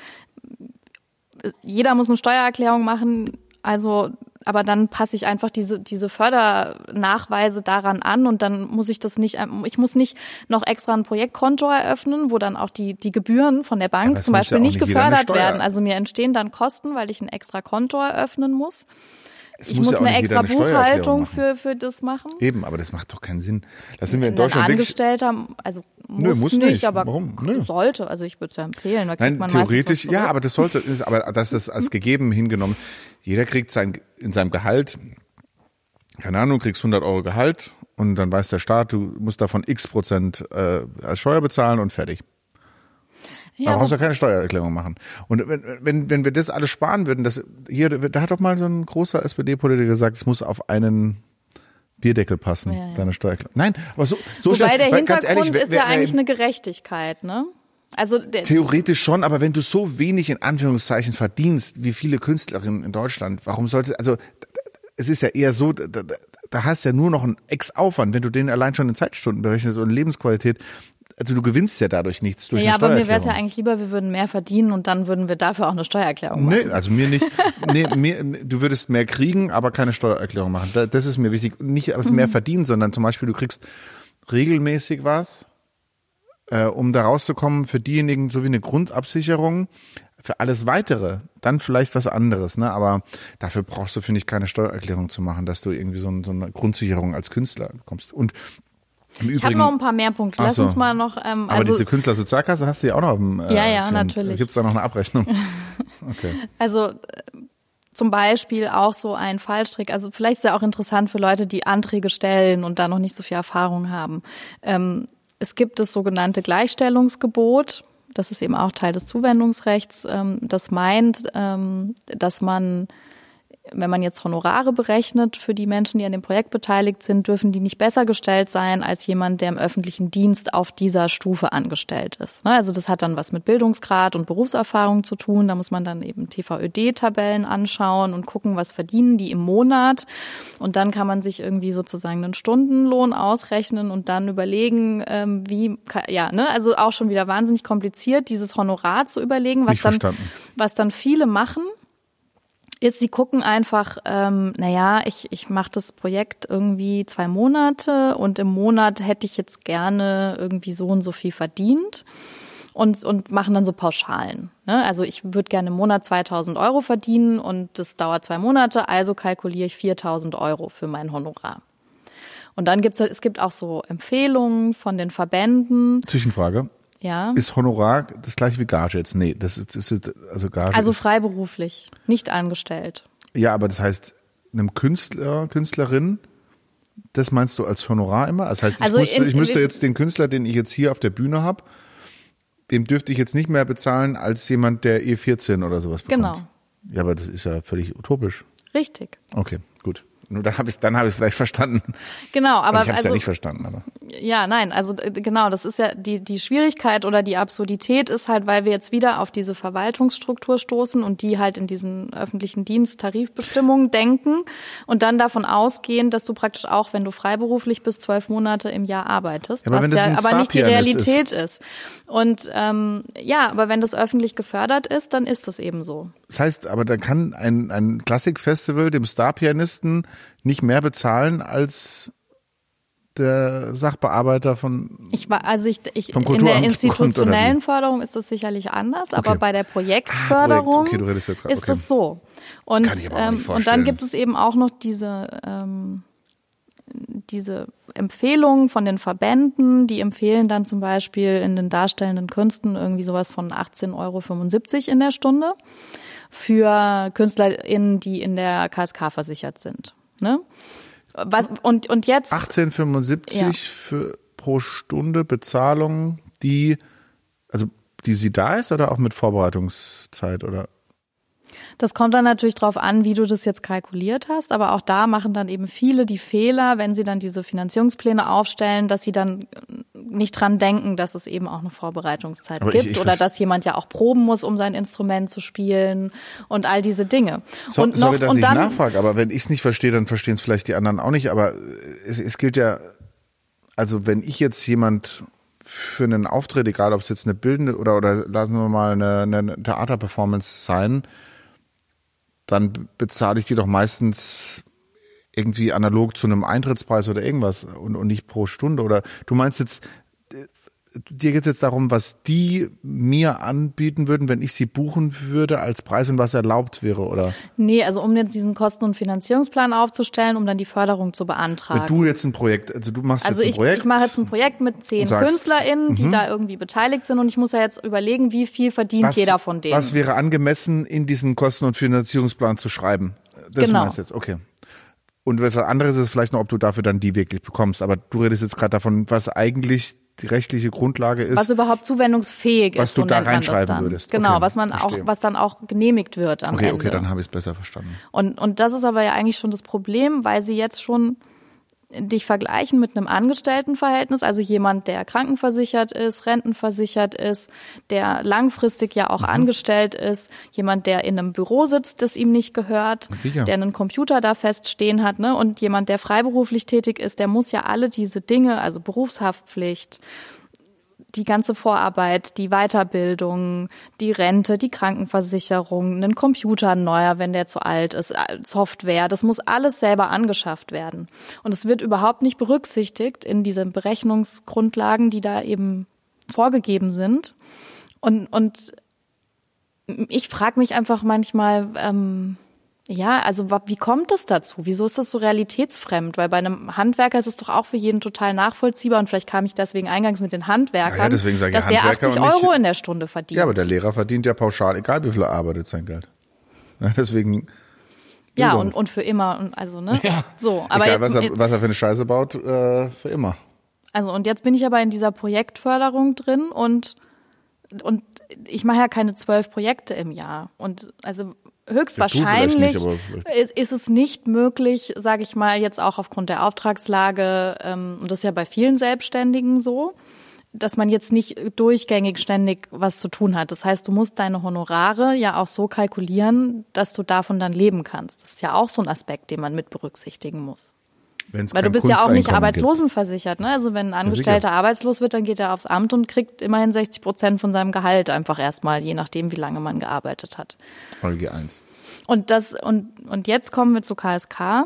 B: jeder muss eine Steuererklärung machen, also aber dann passe ich einfach diese diese Fördernachweise daran an und dann muss ich das nicht ich muss nicht noch extra ein Projektkonto eröffnen, wo dann auch die die Gebühren von der Bank
A: das
B: zum Beispiel
A: ja
B: nicht gefördert werden. Also mir entstehen dann Kosten, weil ich ein extra Konto eröffnen muss.
A: Es
B: Ich
A: muss
B: muss,
A: ja
B: eine extra
A: eine
B: Buchhaltung für für das machen.
A: Eben, aber das macht doch keinen Sinn. Das sind wir in
B: Ein
A: Deutschland wirklich.
B: Angestellter, also
A: Nö,
B: muss,
A: muss
B: nicht,
A: nicht.
B: aber
A: Warum? Nö.
B: sollte. Also ich würde es ja empfehlen. Da
A: Nein, theoretisch, ja, aber das sollte, aber das ist als gegeben hingenommen. Jeder kriegt sein, in seinem Gehalt, keine Ahnung, kriegst 100 Euro Gehalt und dann weiß der Staat, du musst davon x Prozent äh, als Steuer bezahlen und fertig.
B: Ja,
A: da brauchst du ja keine Steuererklärung machen. Und wenn, wenn, wenn wir das alles sparen würden, das hier, da hat doch mal so ein großer SPD-Politiker gesagt, es muss auf einen Bierdeckel passen,
B: Ja, ja.
A: deine Steuererklärung. Nein, aber so, so
B: wobei der Hintergrund
A: ehrlich,
B: ist ja eigentlich eine Gerechtigkeit, ne? Also der,
A: Theoretisch schon, aber wenn du so wenig in Anführungszeichen verdienst, wie viele Künstlerinnen in Deutschland, warum sollte, also es ist ja eher so, da, da, da hast du ja nur noch einen Ex-Aufwand, wenn du den allein schon in Zeitstunden berechnest und Lebensqualität, also du gewinnst ja dadurch nichts durch
B: ja,
A: eine
B: aber mir wäre es ja
A: Steuererklärung.
B: eigentlich lieber, wir würden mehr verdienen und dann würden wir dafür auch eine Steuererklärung machen.
A: Nee, also mir nicht. Nee, mir, du würdest mehr kriegen, aber keine Steuererklärung machen. Da- Das ist mir wichtig. Nicht
B: Mhm.
A: mehr verdienen, sondern zum Beispiel, du kriegst regelmäßig was, äh, um da rauszukommen für diejenigen, so wie eine Grundabsicherung. Für alles weitere, dann vielleicht was anderes, ne? Aber dafür brauchst du, finde ich, keine Steuererklärung zu machen, dass du irgendwie so, ein, so eine Grundsicherung als Künstler bekommst. Und im
B: Ich habe noch ein paar mehr Punkte. Lass
A: so.
B: uns mal noch. Ähm,
A: aber
B: also
A: diese Künstlersozialkasse hast du ja auch noch dem. Äh,
B: Ja, ja,
A: Schirm.
B: natürlich.
A: Gibt es da noch eine Abrechnung? Okay.
B: Also äh, zum Beispiel auch so ein Fallstrick. Also vielleicht ist ja auch interessant für Leute, die Anträge stellen und da noch nicht so viel Erfahrung haben. Ähm, es gibt das sogenannte Gleichstellungsgebot. Das ist eben auch Teil des Zuwendungsrechts. Ähm, das meint, ähm, dass man wenn man jetzt Honorare berechnet für die Menschen, die an dem Projekt beteiligt sind, dürfen die nicht besser gestellt sein als jemand, der im öffentlichen Dienst auf dieser Stufe angestellt ist. Ne, Also das hat dann was mit Bildungsgrad und Berufserfahrung zu tun. Da muss man dann eben TVÖD-Tabellen anschauen und gucken, was verdienen die im Monat. Und dann kann man sich irgendwie sozusagen einen Stundenlohn ausrechnen und dann überlegen, ähm, wie, ja, ne, also auch schon wieder wahnsinnig kompliziert, dieses Honorar zu überlegen, was dann, was dann viele machen ist, sie gucken einfach, ähm, naja, ich, ich mache das Projekt irgendwie zwei Monate und im Monat hätte ich jetzt gerne irgendwie so und so viel verdient und, und machen dann so Pauschalen. Ne? Also ich würde gerne im Monat 2000 Euro verdienen und das dauert zwei Monate, also kalkuliere ich 4000 Euro für mein Honorar. Und dann gibt's es gibt auch so Empfehlungen von den Verbänden,
A: Zwischenfrage.
B: Ja.
A: Ist Honorar das gleiche wie Gage jetzt? Nee, das ist, das ist also Gage.
B: Also freiberuflich, nicht angestellt.
A: ja, aber das heißt, einem Künstler, Künstlerin, das meinst du als Honorar immer? Das heißt, ich,
B: Also
A: müsste,
B: in-
A: ich müsste jetzt den Künstler, den ich jetzt hier auf der Bühne habe, dem dürfte ich jetzt nicht mehr bezahlen als jemand, der E14 oder sowas bekommt.
B: Genau.
A: Ja, aber das ist ja völlig utopisch.
B: Richtig.
A: Okay. Nur dann habe ich dann habe ich vielleicht verstanden.
B: Genau, aber
A: also ich habe es
B: also
A: ja nicht verstanden, aber
B: Ja, nein, also äh, genau, das ist ja die, die Schwierigkeit oder die Absurdität ist halt, weil wir jetzt wieder auf diese Verwaltungsstruktur stoßen und die halt in diesen öffentlichen Dienst Tarifbestimmungen denken und dann davon ausgehen, dass du praktisch auch, wenn du freiberuflich bis zwölf Monate im Jahr arbeitest,
A: Ja, aber
B: was ja aber nicht die Realität ist. Und ähm, ja, aber wenn das öffentlich gefördert ist, dann ist das eben so.
A: Das heißt, aber da kann ein, ein Klassikfestival dem Starpianisten nicht mehr bezahlen als der Sachbearbeiter von.
B: Ich war, also ich, ich
A: Vom
B: in der institutionellen Förderung ist das sicherlich anders, aber
A: Okay.
B: bei der
A: Ah,
B: Projektförderung
A: Projekt. Okay, grad,
B: ist
A: okay.
B: das so. Und,
A: aber
B: ähm, und dann gibt es eben auch noch diese, ähm, diese Empfehlungen von den Verbänden, die empfehlen dann zum Beispiel in den darstellenden Künsten irgendwie sowas von 18,75 Euro in der Stunde für KünstlerInnen, die in der KSK versichert sind. Ne? Was, und, und jetzt
A: 1875
B: Ja.
A: für pro Stunde Bezahlung, die also die sie da ist oder auch mit Vorbereitungszeit oder
B: Das kommt dann natürlich drauf an, wie du das jetzt kalkuliert hast, aber auch da machen dann eben viele die Fehler, wenn sie dann diese Finanzierungspläne aufstellen, dass sie dann nicht dran denken, dass es eben auch eine Vorbereitungszeit
A: Aber
B: gibt
A: ich- ich
B: oder dass jemand ja auch proben muss, um sein Instrument zu spielen und all diese Dinge.
A: So,
B: und
A: sorry,
B: noch,
A: dass
B: und
A: ich
B: dann,
A: nachfrage, aber wenn ich es nicht verstehe, dann verstehen es vielleicht die anderen auch nicht. Aber es, es gilt ja, also wenn ich jetzt jemand für einen Auftritt, egal ob es jetzt eine bildende oder, oder lassen wir mal eine, eine Theaterperformance sein, dann bezahle ich die doch meistens irgendwie analog zu einem Eintrittspreis oder irgendwas und, und nicht pro Stunde. Oder du meinst jetzt, dir geht es jetzt darum, was die mir anbieten würden, wenn ich sie buchen würde als Preis und was erlaubt wäre, oder?
B: nee, also um jetzt diesen Kosten- und Finanzierungsplan aufzustellen, um dann die Förderung zu
A: Wenn
B: beantragen.
A: du jetzt ein Projekt, also du machst
B: Also
A: jetzt ein
B: ich,
A: Projekt.
B: ich mache jetzt ein Projekt mit zehn
A: sagst.
B: KünstlerInnen, die da irgendwie beteiligt sind und ich muss ja jetzt überlegen, wie viel verdient
A: was,
B: jeder von denen.
A: Was wäre angemessen, in diesen Kosten- und Finanzierungsplan zu schreiben? Das
B: Genau.
A: meinst du jetzt, okay. Und was anderes ist vielleicht noch, ob du dafür dann die wirklich bekommst. Aber du redest jetzt gerade davon, was eigentlich die rechtliche Grundlage ist.
B: was überhaupt zuwendungsfähig
A: Was
B: ist,
A: du
B: so
A: da reinschreiben würdest.
B: Genau,
A: Okay,
B: was man auch,
A: verstehe.
B: was dann auch genehmigt wird am
A: okay,
B: Ende.
A: okay, dann habe ich es besser verstanden.
B: Und, und das ist aber ja eigentlich schon das Problem, weil sie jetzt schon dich vergleichen mit einem Angestelltenverhältnis, also jemand, der krankenversichert ist, rentenversichert ist, der langfristig ja
A: Mhm.
B: auch angestellt ist, jemand, der in einem Büro sitzt, das ihm nicht gehört,
A: Sicher.
B: der einen Computer da feststehen hat, ne? Und jemand, der freiberuflich tätig ist, der muss ja alle diese Dinge, also Berufshaftpflicht, die ganze Vorarbeit, die Weiterbildung, die Rente, die Krankenversicherung, einen Computer neuer, wenn der zu alt ist, äh, Software, das muss alles selber angeschafft werden. Und es wird überhaupt nicht berücksichtigt in diesen Berechnungsgrundlagen, die da eben vorgegeben sind. Und, und ich frage mich einfach manchmal, ähm, ja, also wie kommt es dazu? Wieso ist das so realitätsfremd? Weil bei einem Handwerker ist es doch auch für jeden total nachvollziehbar und vielleicht kam ich deswegen eingangs mit den Handwerkern,
A: Ja, ja, deswegen sage ich
B: dass der
A: Handwerker
B: 80
A: und nicht-
B: Euro in der Stunde verdient.
A: Ja, aber der Lehrer verdient ja pauschal, egal wie viel er arbeitet, sein Geld. Ja, deswegen.
B: ja, und, und für immer und also, ne? So, aber
A: egal, was
B: jetzt,
A: er, was er für eine Scheiße baut, äh, für immer.
B: also und jetzt bin ich aber in dieser Projektförderung drin und und ich mache ja keine zwölf Projekte im Jahr und also höchstwahrscheinlich
A: nicht,
B: ist, ist es nicht möglich, sage ich mal jetzt auch aufgrund der Auftragslage ähm, und das ist ja bei vielen Selbstständigen so, dass man jetzt nicht durchgängig ständig was zu tun hat. Das heißt, du musst deine Honorare ja auch so kalkulieren, dass du davon dann leben kannst. Das ist ja auch so ein Aspekt, den man mit berücksichtigen muss.
A: Wenn's
B: Weil du bist ja auch nicht arbeitslosenversichert. Ne? Also wenn ein Angestellter arbeitslos wird, dann geht er aufs Amt und kriegt immerhin 60 Prozent von seinem Gehalt einfach erstmal, je nachdem, wie lange man gearbeitet hat.
A: Folge 1.
B: Und das und und jetzt kommen wir zu KSK,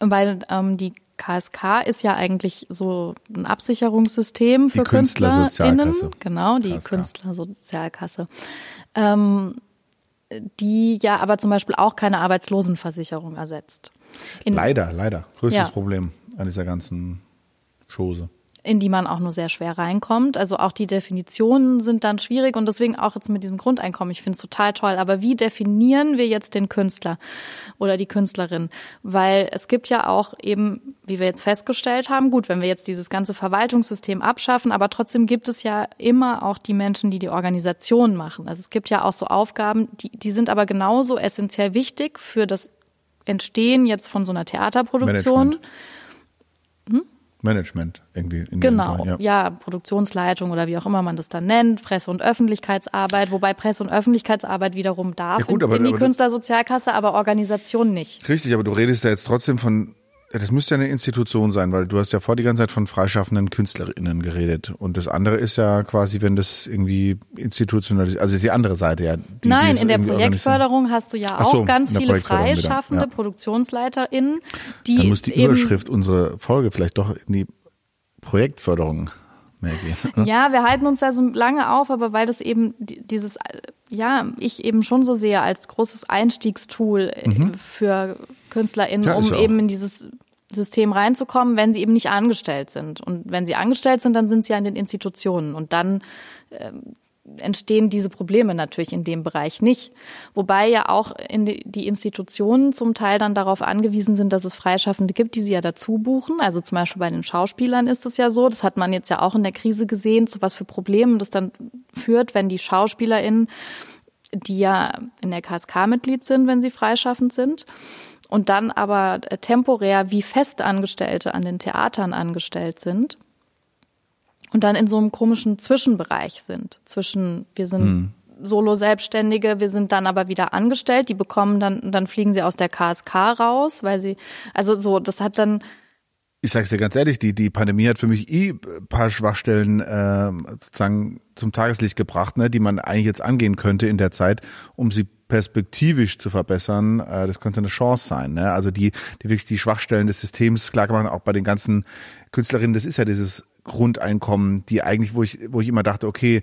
B: weil ähm, die KSK ist ja eigentlich so ein Absicherungssystem für
A: Die.
B: KünstlerInnen. Genau, die
A: KSK.
B: Künstlersozialkasse. Ähm, die ja aber zum Beispiel auch keine Arbeitslosenversicherung ersetzt. In,
A: Leider, leider. Größtes
B: Ja.
A: Problem an dieser ganzen Chose.
B: in die man auch nur sehr schwer reinkommt. Also auch die Definitionen sind dann schwierig und deswegen auch jetzt mit diesem Grundeinkommen. Ich finde es total toll. Aber wie definieren wir jetzt den Künstler oder die Künstlerin? Weil es gibt ja auch eben, wie wir jetzt festgestellt haben, gut, wenn wir jetzt dieses ganze Verwaltungssystem abschaffen, aber trotzdem gibt es ja immer auch die Menschen, die die Organisation machen. Also es gibt ja auch so Aufgaben, die, die sind aber genauso essentiell wichtig für das Entstehen jetzt von so einer Theaterproduktion.
A: Management. Management irgendwie.
B: Genau,
A: Fall,
B: ja. Produktionsleitung oder wie auch immer man das dann nennt, Presse- und Öffentlichkeitsarbeit, wobei Presse- und Öffentlichkeitsarbeit wiederum darf
A: Ja, gut,
B: in,
A: aber-
B: in die
A: aber-
B: Künstlersozialkasse, aber Organisation nicht.
A: Richtig, aber du redest ja jetzt trotzdem von, ja, das müsste ja eine Institution sein, weil du hast ja vor die ganze Zeit von freischaffenden KünstlerInnen geredet. Und das andere ist ja quasi, wenn das irgendwie institutionell ist, also ist die andere Seite ja. Die, die
B: Nein,
A: es
B: in der. Projektförderung hast du ja
A: Ach so,
B: auch ganz viele
A: wieder,
B: freischaffende
A: ja.
B: ProduktionsleiterInnen, die
A: Dann muss die Überschrift unserer Folge vielleicht doch in die Projektförderung mehr gehen.
B: Ja, wir halten uns da so lange auf, aber weil das eben die- dieses, äh, ja, ich eben schon so sehe als großes Einstiegstool äh, für KünstlerInnen,
A: Mhm. Ja,
B: um
A: auch.
B: eben in dieses System reinzukommen, wenn sie eben nicht angestellt sind. Und wenn sie angestellt sind, dann sind sie an den Institutionen. Und dann ähm, entstehen diese Probleme natürlich in dem Bereich nicht. Wobei ja auch in die, die Institutionen zum Teil dann darauf angewiesen sind, dass es Freischaffende gibt, die sie ja dazu buchen. Also zum Beispiel bei den Schauspielern ist es ja so. Das hat man jetzt ja auch in der Krise gesehen, zu was für Problemen das dann führt, wenn die SchauspielerInnen die ja in der KSK Mitglied sind, wenn sie freischaffend sind und dann aber temporär wie Festangestellte an den Theatern angestellt sind und dann in so einem komischen Zwischenbereich sind. Zwischen, wir sind hm. Solo-Selbstständige, wir sind dann aber wieder angestellt, die bekommen dann, dann fliegen sie aus der KSK raus, weil sie, also so, das hat dann.
A: Ich sag's dir ganz ehrlich, die, die Pandemie hat für mich eh ein paar Schwachstellen äh, sozusagen zum Tageslicht gebracht, ne, die man eigentlich jetzt angehen könnte in der Zeit, um sie perspektivisch zu verbessern, äh, das könnte eine Chance sein. Ne? Also die, die wirklich die Schwachstellen des Systems klar gemacht, auch bei den ganzen Künstlerinnen, das ist ja dieses Grundeinkommen, die eigentlich, wo ich, wo ich immer dachte, okay,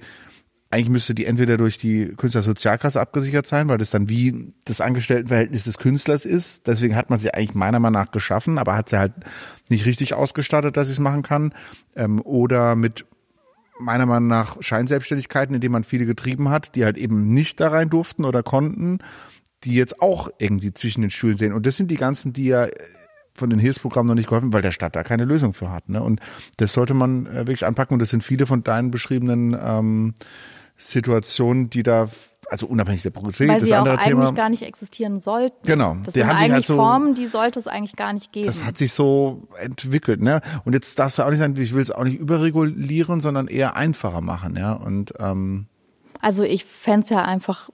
A: eigentlich müsste die entweder durch die Künstlersozialkasse abgesichert sein, weil das dann wie das Angestelltenverhältnis des Künstlers ist. Deswegen hat man sie eigentlich meiner Meinung nach geschaffen, aber hat sie halt nicht richtig ausgestattet, dass ich es machen kann. Ähm, oder mit meiner Meinung nach Scheinselbstständigkeiten, indem man viele getrieben hat, die halt eben nicht da rein durften oder konnten, die jetzt auch irgendwie zwischen den Stühlen sehen. Und das sind die ganzen, die ja von den Hilfsprogrammen noch nicht geholfen, weil der Staat da keine Lösung für hat. Ne? Und das sollte man äh, wirklich anpacken. Und das sind viele von deinen beschriebenen ähm, Situationen, die da also unabhängig der Produktivität,
B: Weil sie auch eigentlich Thema, gar nicht existieren sollten.
A: Genau.
B: Das sind eigentlich halt so, Formen, die sollte es eigentlich gar nicht geben.
A: Das hat sich so entwickelt, ne? Und jetzt darfst du auch nicht sagen, ich will es auch nicht überregulieren, sondern eher einfacher machen, ja. Und ähm,
B: also ich fände ja einfach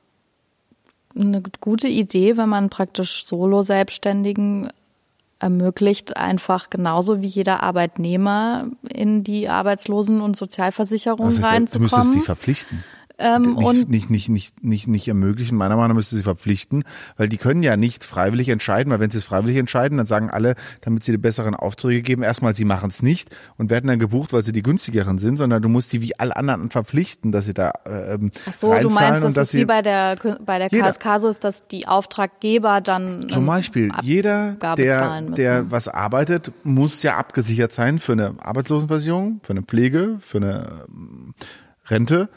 B: eine gute Idee, wenn man praktisch Solo-Selbstständigen ermöglicht, einfach genauso wie jeder Arbeitnehmer in die Arbeitslosen- und Sozialversicherung
A: heißt,
B: reinzukommen.
A: Du müsstest die verpflichten.
B: Ähm,
A: nicht,
B: und
A: nicht, nicht, nicht, nicht, nicht ermöglichen. Meiner Meinung nach müsste sie verpflichten, weil die können ja nicht freiwillig entscheiden, weil wenn sie es freiwillig entscheiden, dann sagen alle, damit sie die besseren Aufträge geben, erstmal, sie machen es nicht und werden dann gebucht, weil sie die günstigeren sind, sondern du musst die wie alle anderen verpflichten, dass sie da ähm,
B: Ach so, du meinst, dass, dass es wie bei der bei der KSK so ist, dass die Auftraggeber dann
A: zum Beispiel jeder, der der was arbeitet, muss ja abgesichert sein für eine Arbeitslosenversicherung, für eine Pflege, für eine ähm, Rente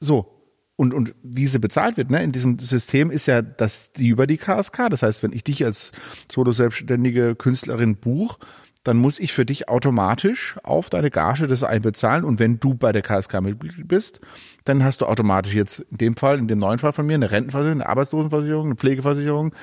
A: so. Und, und wie sie bezahlt wird, ne, in diesem System ist ja, dass die über die KSK. Das heißt, wenn ich dich als solo-selbstständige Künstlerin buch, dann muss ich für dich automatisch auf deine Gage das einbezahlen. Und wenn du bei der KSK Mitglied bist, dann hast du automatisch jetzt in dem Fall, in dem neuen Fall von mir, eine Rentenversicherung, eine Arbeitslosenversicherung, eine Pflegeversicherung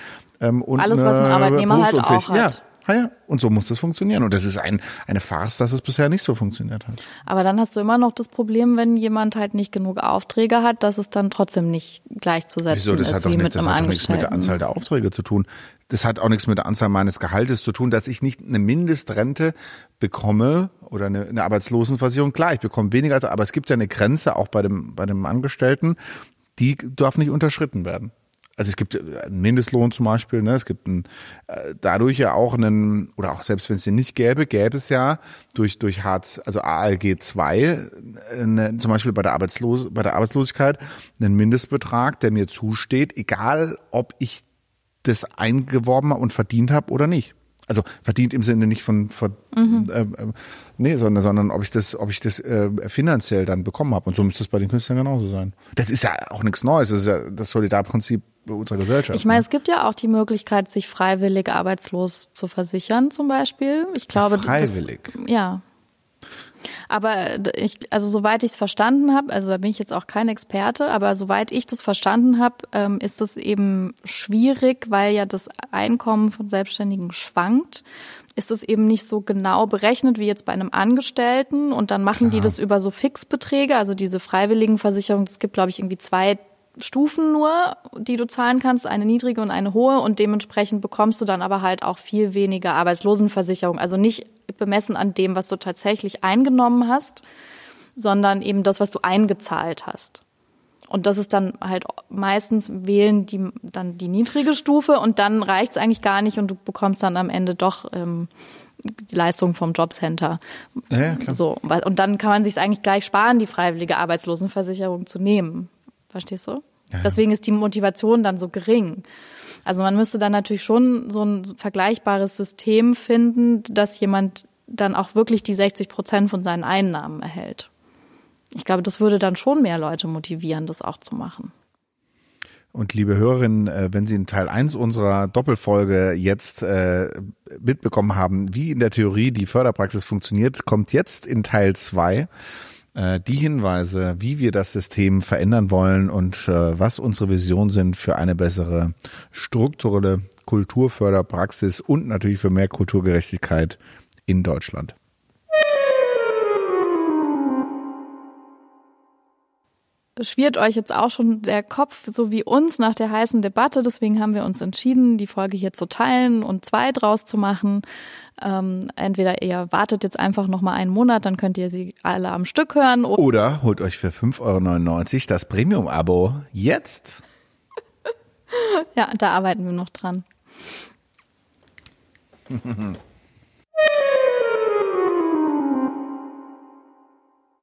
A: ähm, und
B: alles, was ein Arbeitnehmer halt auch hat.
A: Ja, ja, und so muss das funktionieren. Und das ist ein, eine Farce, dass es bisher nicht so funktioniert hat.
B: Aber dann hast du immer noch das Problem, wenn jemand halt nicht genug Aufträge hat, dass es dann trotzdem nicht gleichzusetzen Wieso?
A: Das
B: ist
A: hat doch
B: wie
A: nicht,
B: mit
A: das
B: einem
A: hat doch nichts mit der Anzahl der Aufträge zu tun. Das hat auch nichts mit der Anzahl meines Gehaltes zu tun, dass ich nicht eine Mindestrente bekomme oder eine, eine Arbeitslosenversicherung. Klar, ich bekomme weniger, als, aber es gibt ja eine Grenze auch bei dem, bei dem Angestellten, die darf nicht unterschritten werden. Also es gibt äh, einen Mindestlohn zum Beispiel, ne? es gibt einen, äh, dadurch ja auch einen, oder auch selbst wenn es den nicht gäbe, gäbe es ja durch, durch Hartz, also ALG 2, eine, zum Beispiel bei der, Arbeitslos bei der Arbeitslosigkeit, einen Mindestbetrag, der mir zusteht, egal ob ich das eingeworben und verdient habe oder nicht. Also verdient im Sinne nicht von, von mhm. äh, äh, nee, sondern, sondern ob ich das, ob ich das äh, finanziell dann bekommen habe. Und so müsste es bei den Künstlern genauso sein. Das ist ja auch nichts Neues. Das ist ja das Solidarprinzip unserer Gesellschaft.
B: Ich meine,
A: ne?
B: es gibt ja auch die Möglichkeit, sich freiwillig arbeitslos zu versichern, zum Beispiel. Ich glaube,
A: freiwillig.
B: Das, ja. Aber ich, also soweit ich es verstanden habe, also da bin ich jetzt auch kein Experte, aber soweit ich das verstanden habe, ähm, ist es eben schwierig, weil ja das Einkommen von Selbstständigen schwankt. Ist es eben nicht so genau berechnet wie jetzt bei einem Angestellten und dann machen Klar. die das über so Fixbeträge, also diese freiwilligen Versicherungen, es gibt glaube ich irgendwie zwei Stufen nur, die du zahlen kannst, eine niedrige und eine hohe und dementsprechend bekommst du dann aber halt auch viel weniger Arbeitslosenversicherung. Also nicht bemessen an dem, was du tatsächlich eingenommen hast, sondern eben das, was du eingezahlt hast. Und das ist dann halt meistens wählen die dann die niedrige Stufe und dann reicht es eigentlich gar nicht und du bekommst dann am Ende doch ähm, die Leistung vom Jobcenter. Ja, klar. So und dann kann man sich eigentlich gleich sparen, die freiwillige Arbeitslosenversicherung zu nehmen. Verstehst du? Ja. Deswegen ist die Motivation dann so gering. Also man müsste dann natürlich schon so ein vergleichbares System finden, dass jemand dann auch wirklich die 60 Prozent von seinen Einnahmen erhält. Ich glaube, das würde dann schon mehr Leute motivieren, das auch zu machen.
A: Und liebe Hörerinnen, äh, wenn Sie in Teil 1 unserer Doppelfolge jetzt äh, mitbekommen haben, wie in der Theorie die Förderpraxis funktioniert, kommt jetzt in Teil 2 äh, die Hinweise, wie wir das System verändern wollen und äh, was unsere Visionen sind für eine bessere strukturelle Kulturförderpraxis und natürlich für mehr Kulturgerechtigkeit in Deutschland.
B: Schwirrt euch jetzt auch schon der Kopf, so wie uns, nach der heißen Debatte. Deswegen haben wir uns entschieden, die Folge hier zu teilen und zwei draus zu machen. Ähm, entweder ihr wartet jetzt einfach noch mal einen Monat, dann könnt ihr sie alle am Stück hören.
A: Oder holt euch für 5,99 Euro das Premium-Abo jetzt.
B: ja, da arbeiten wir noch dran.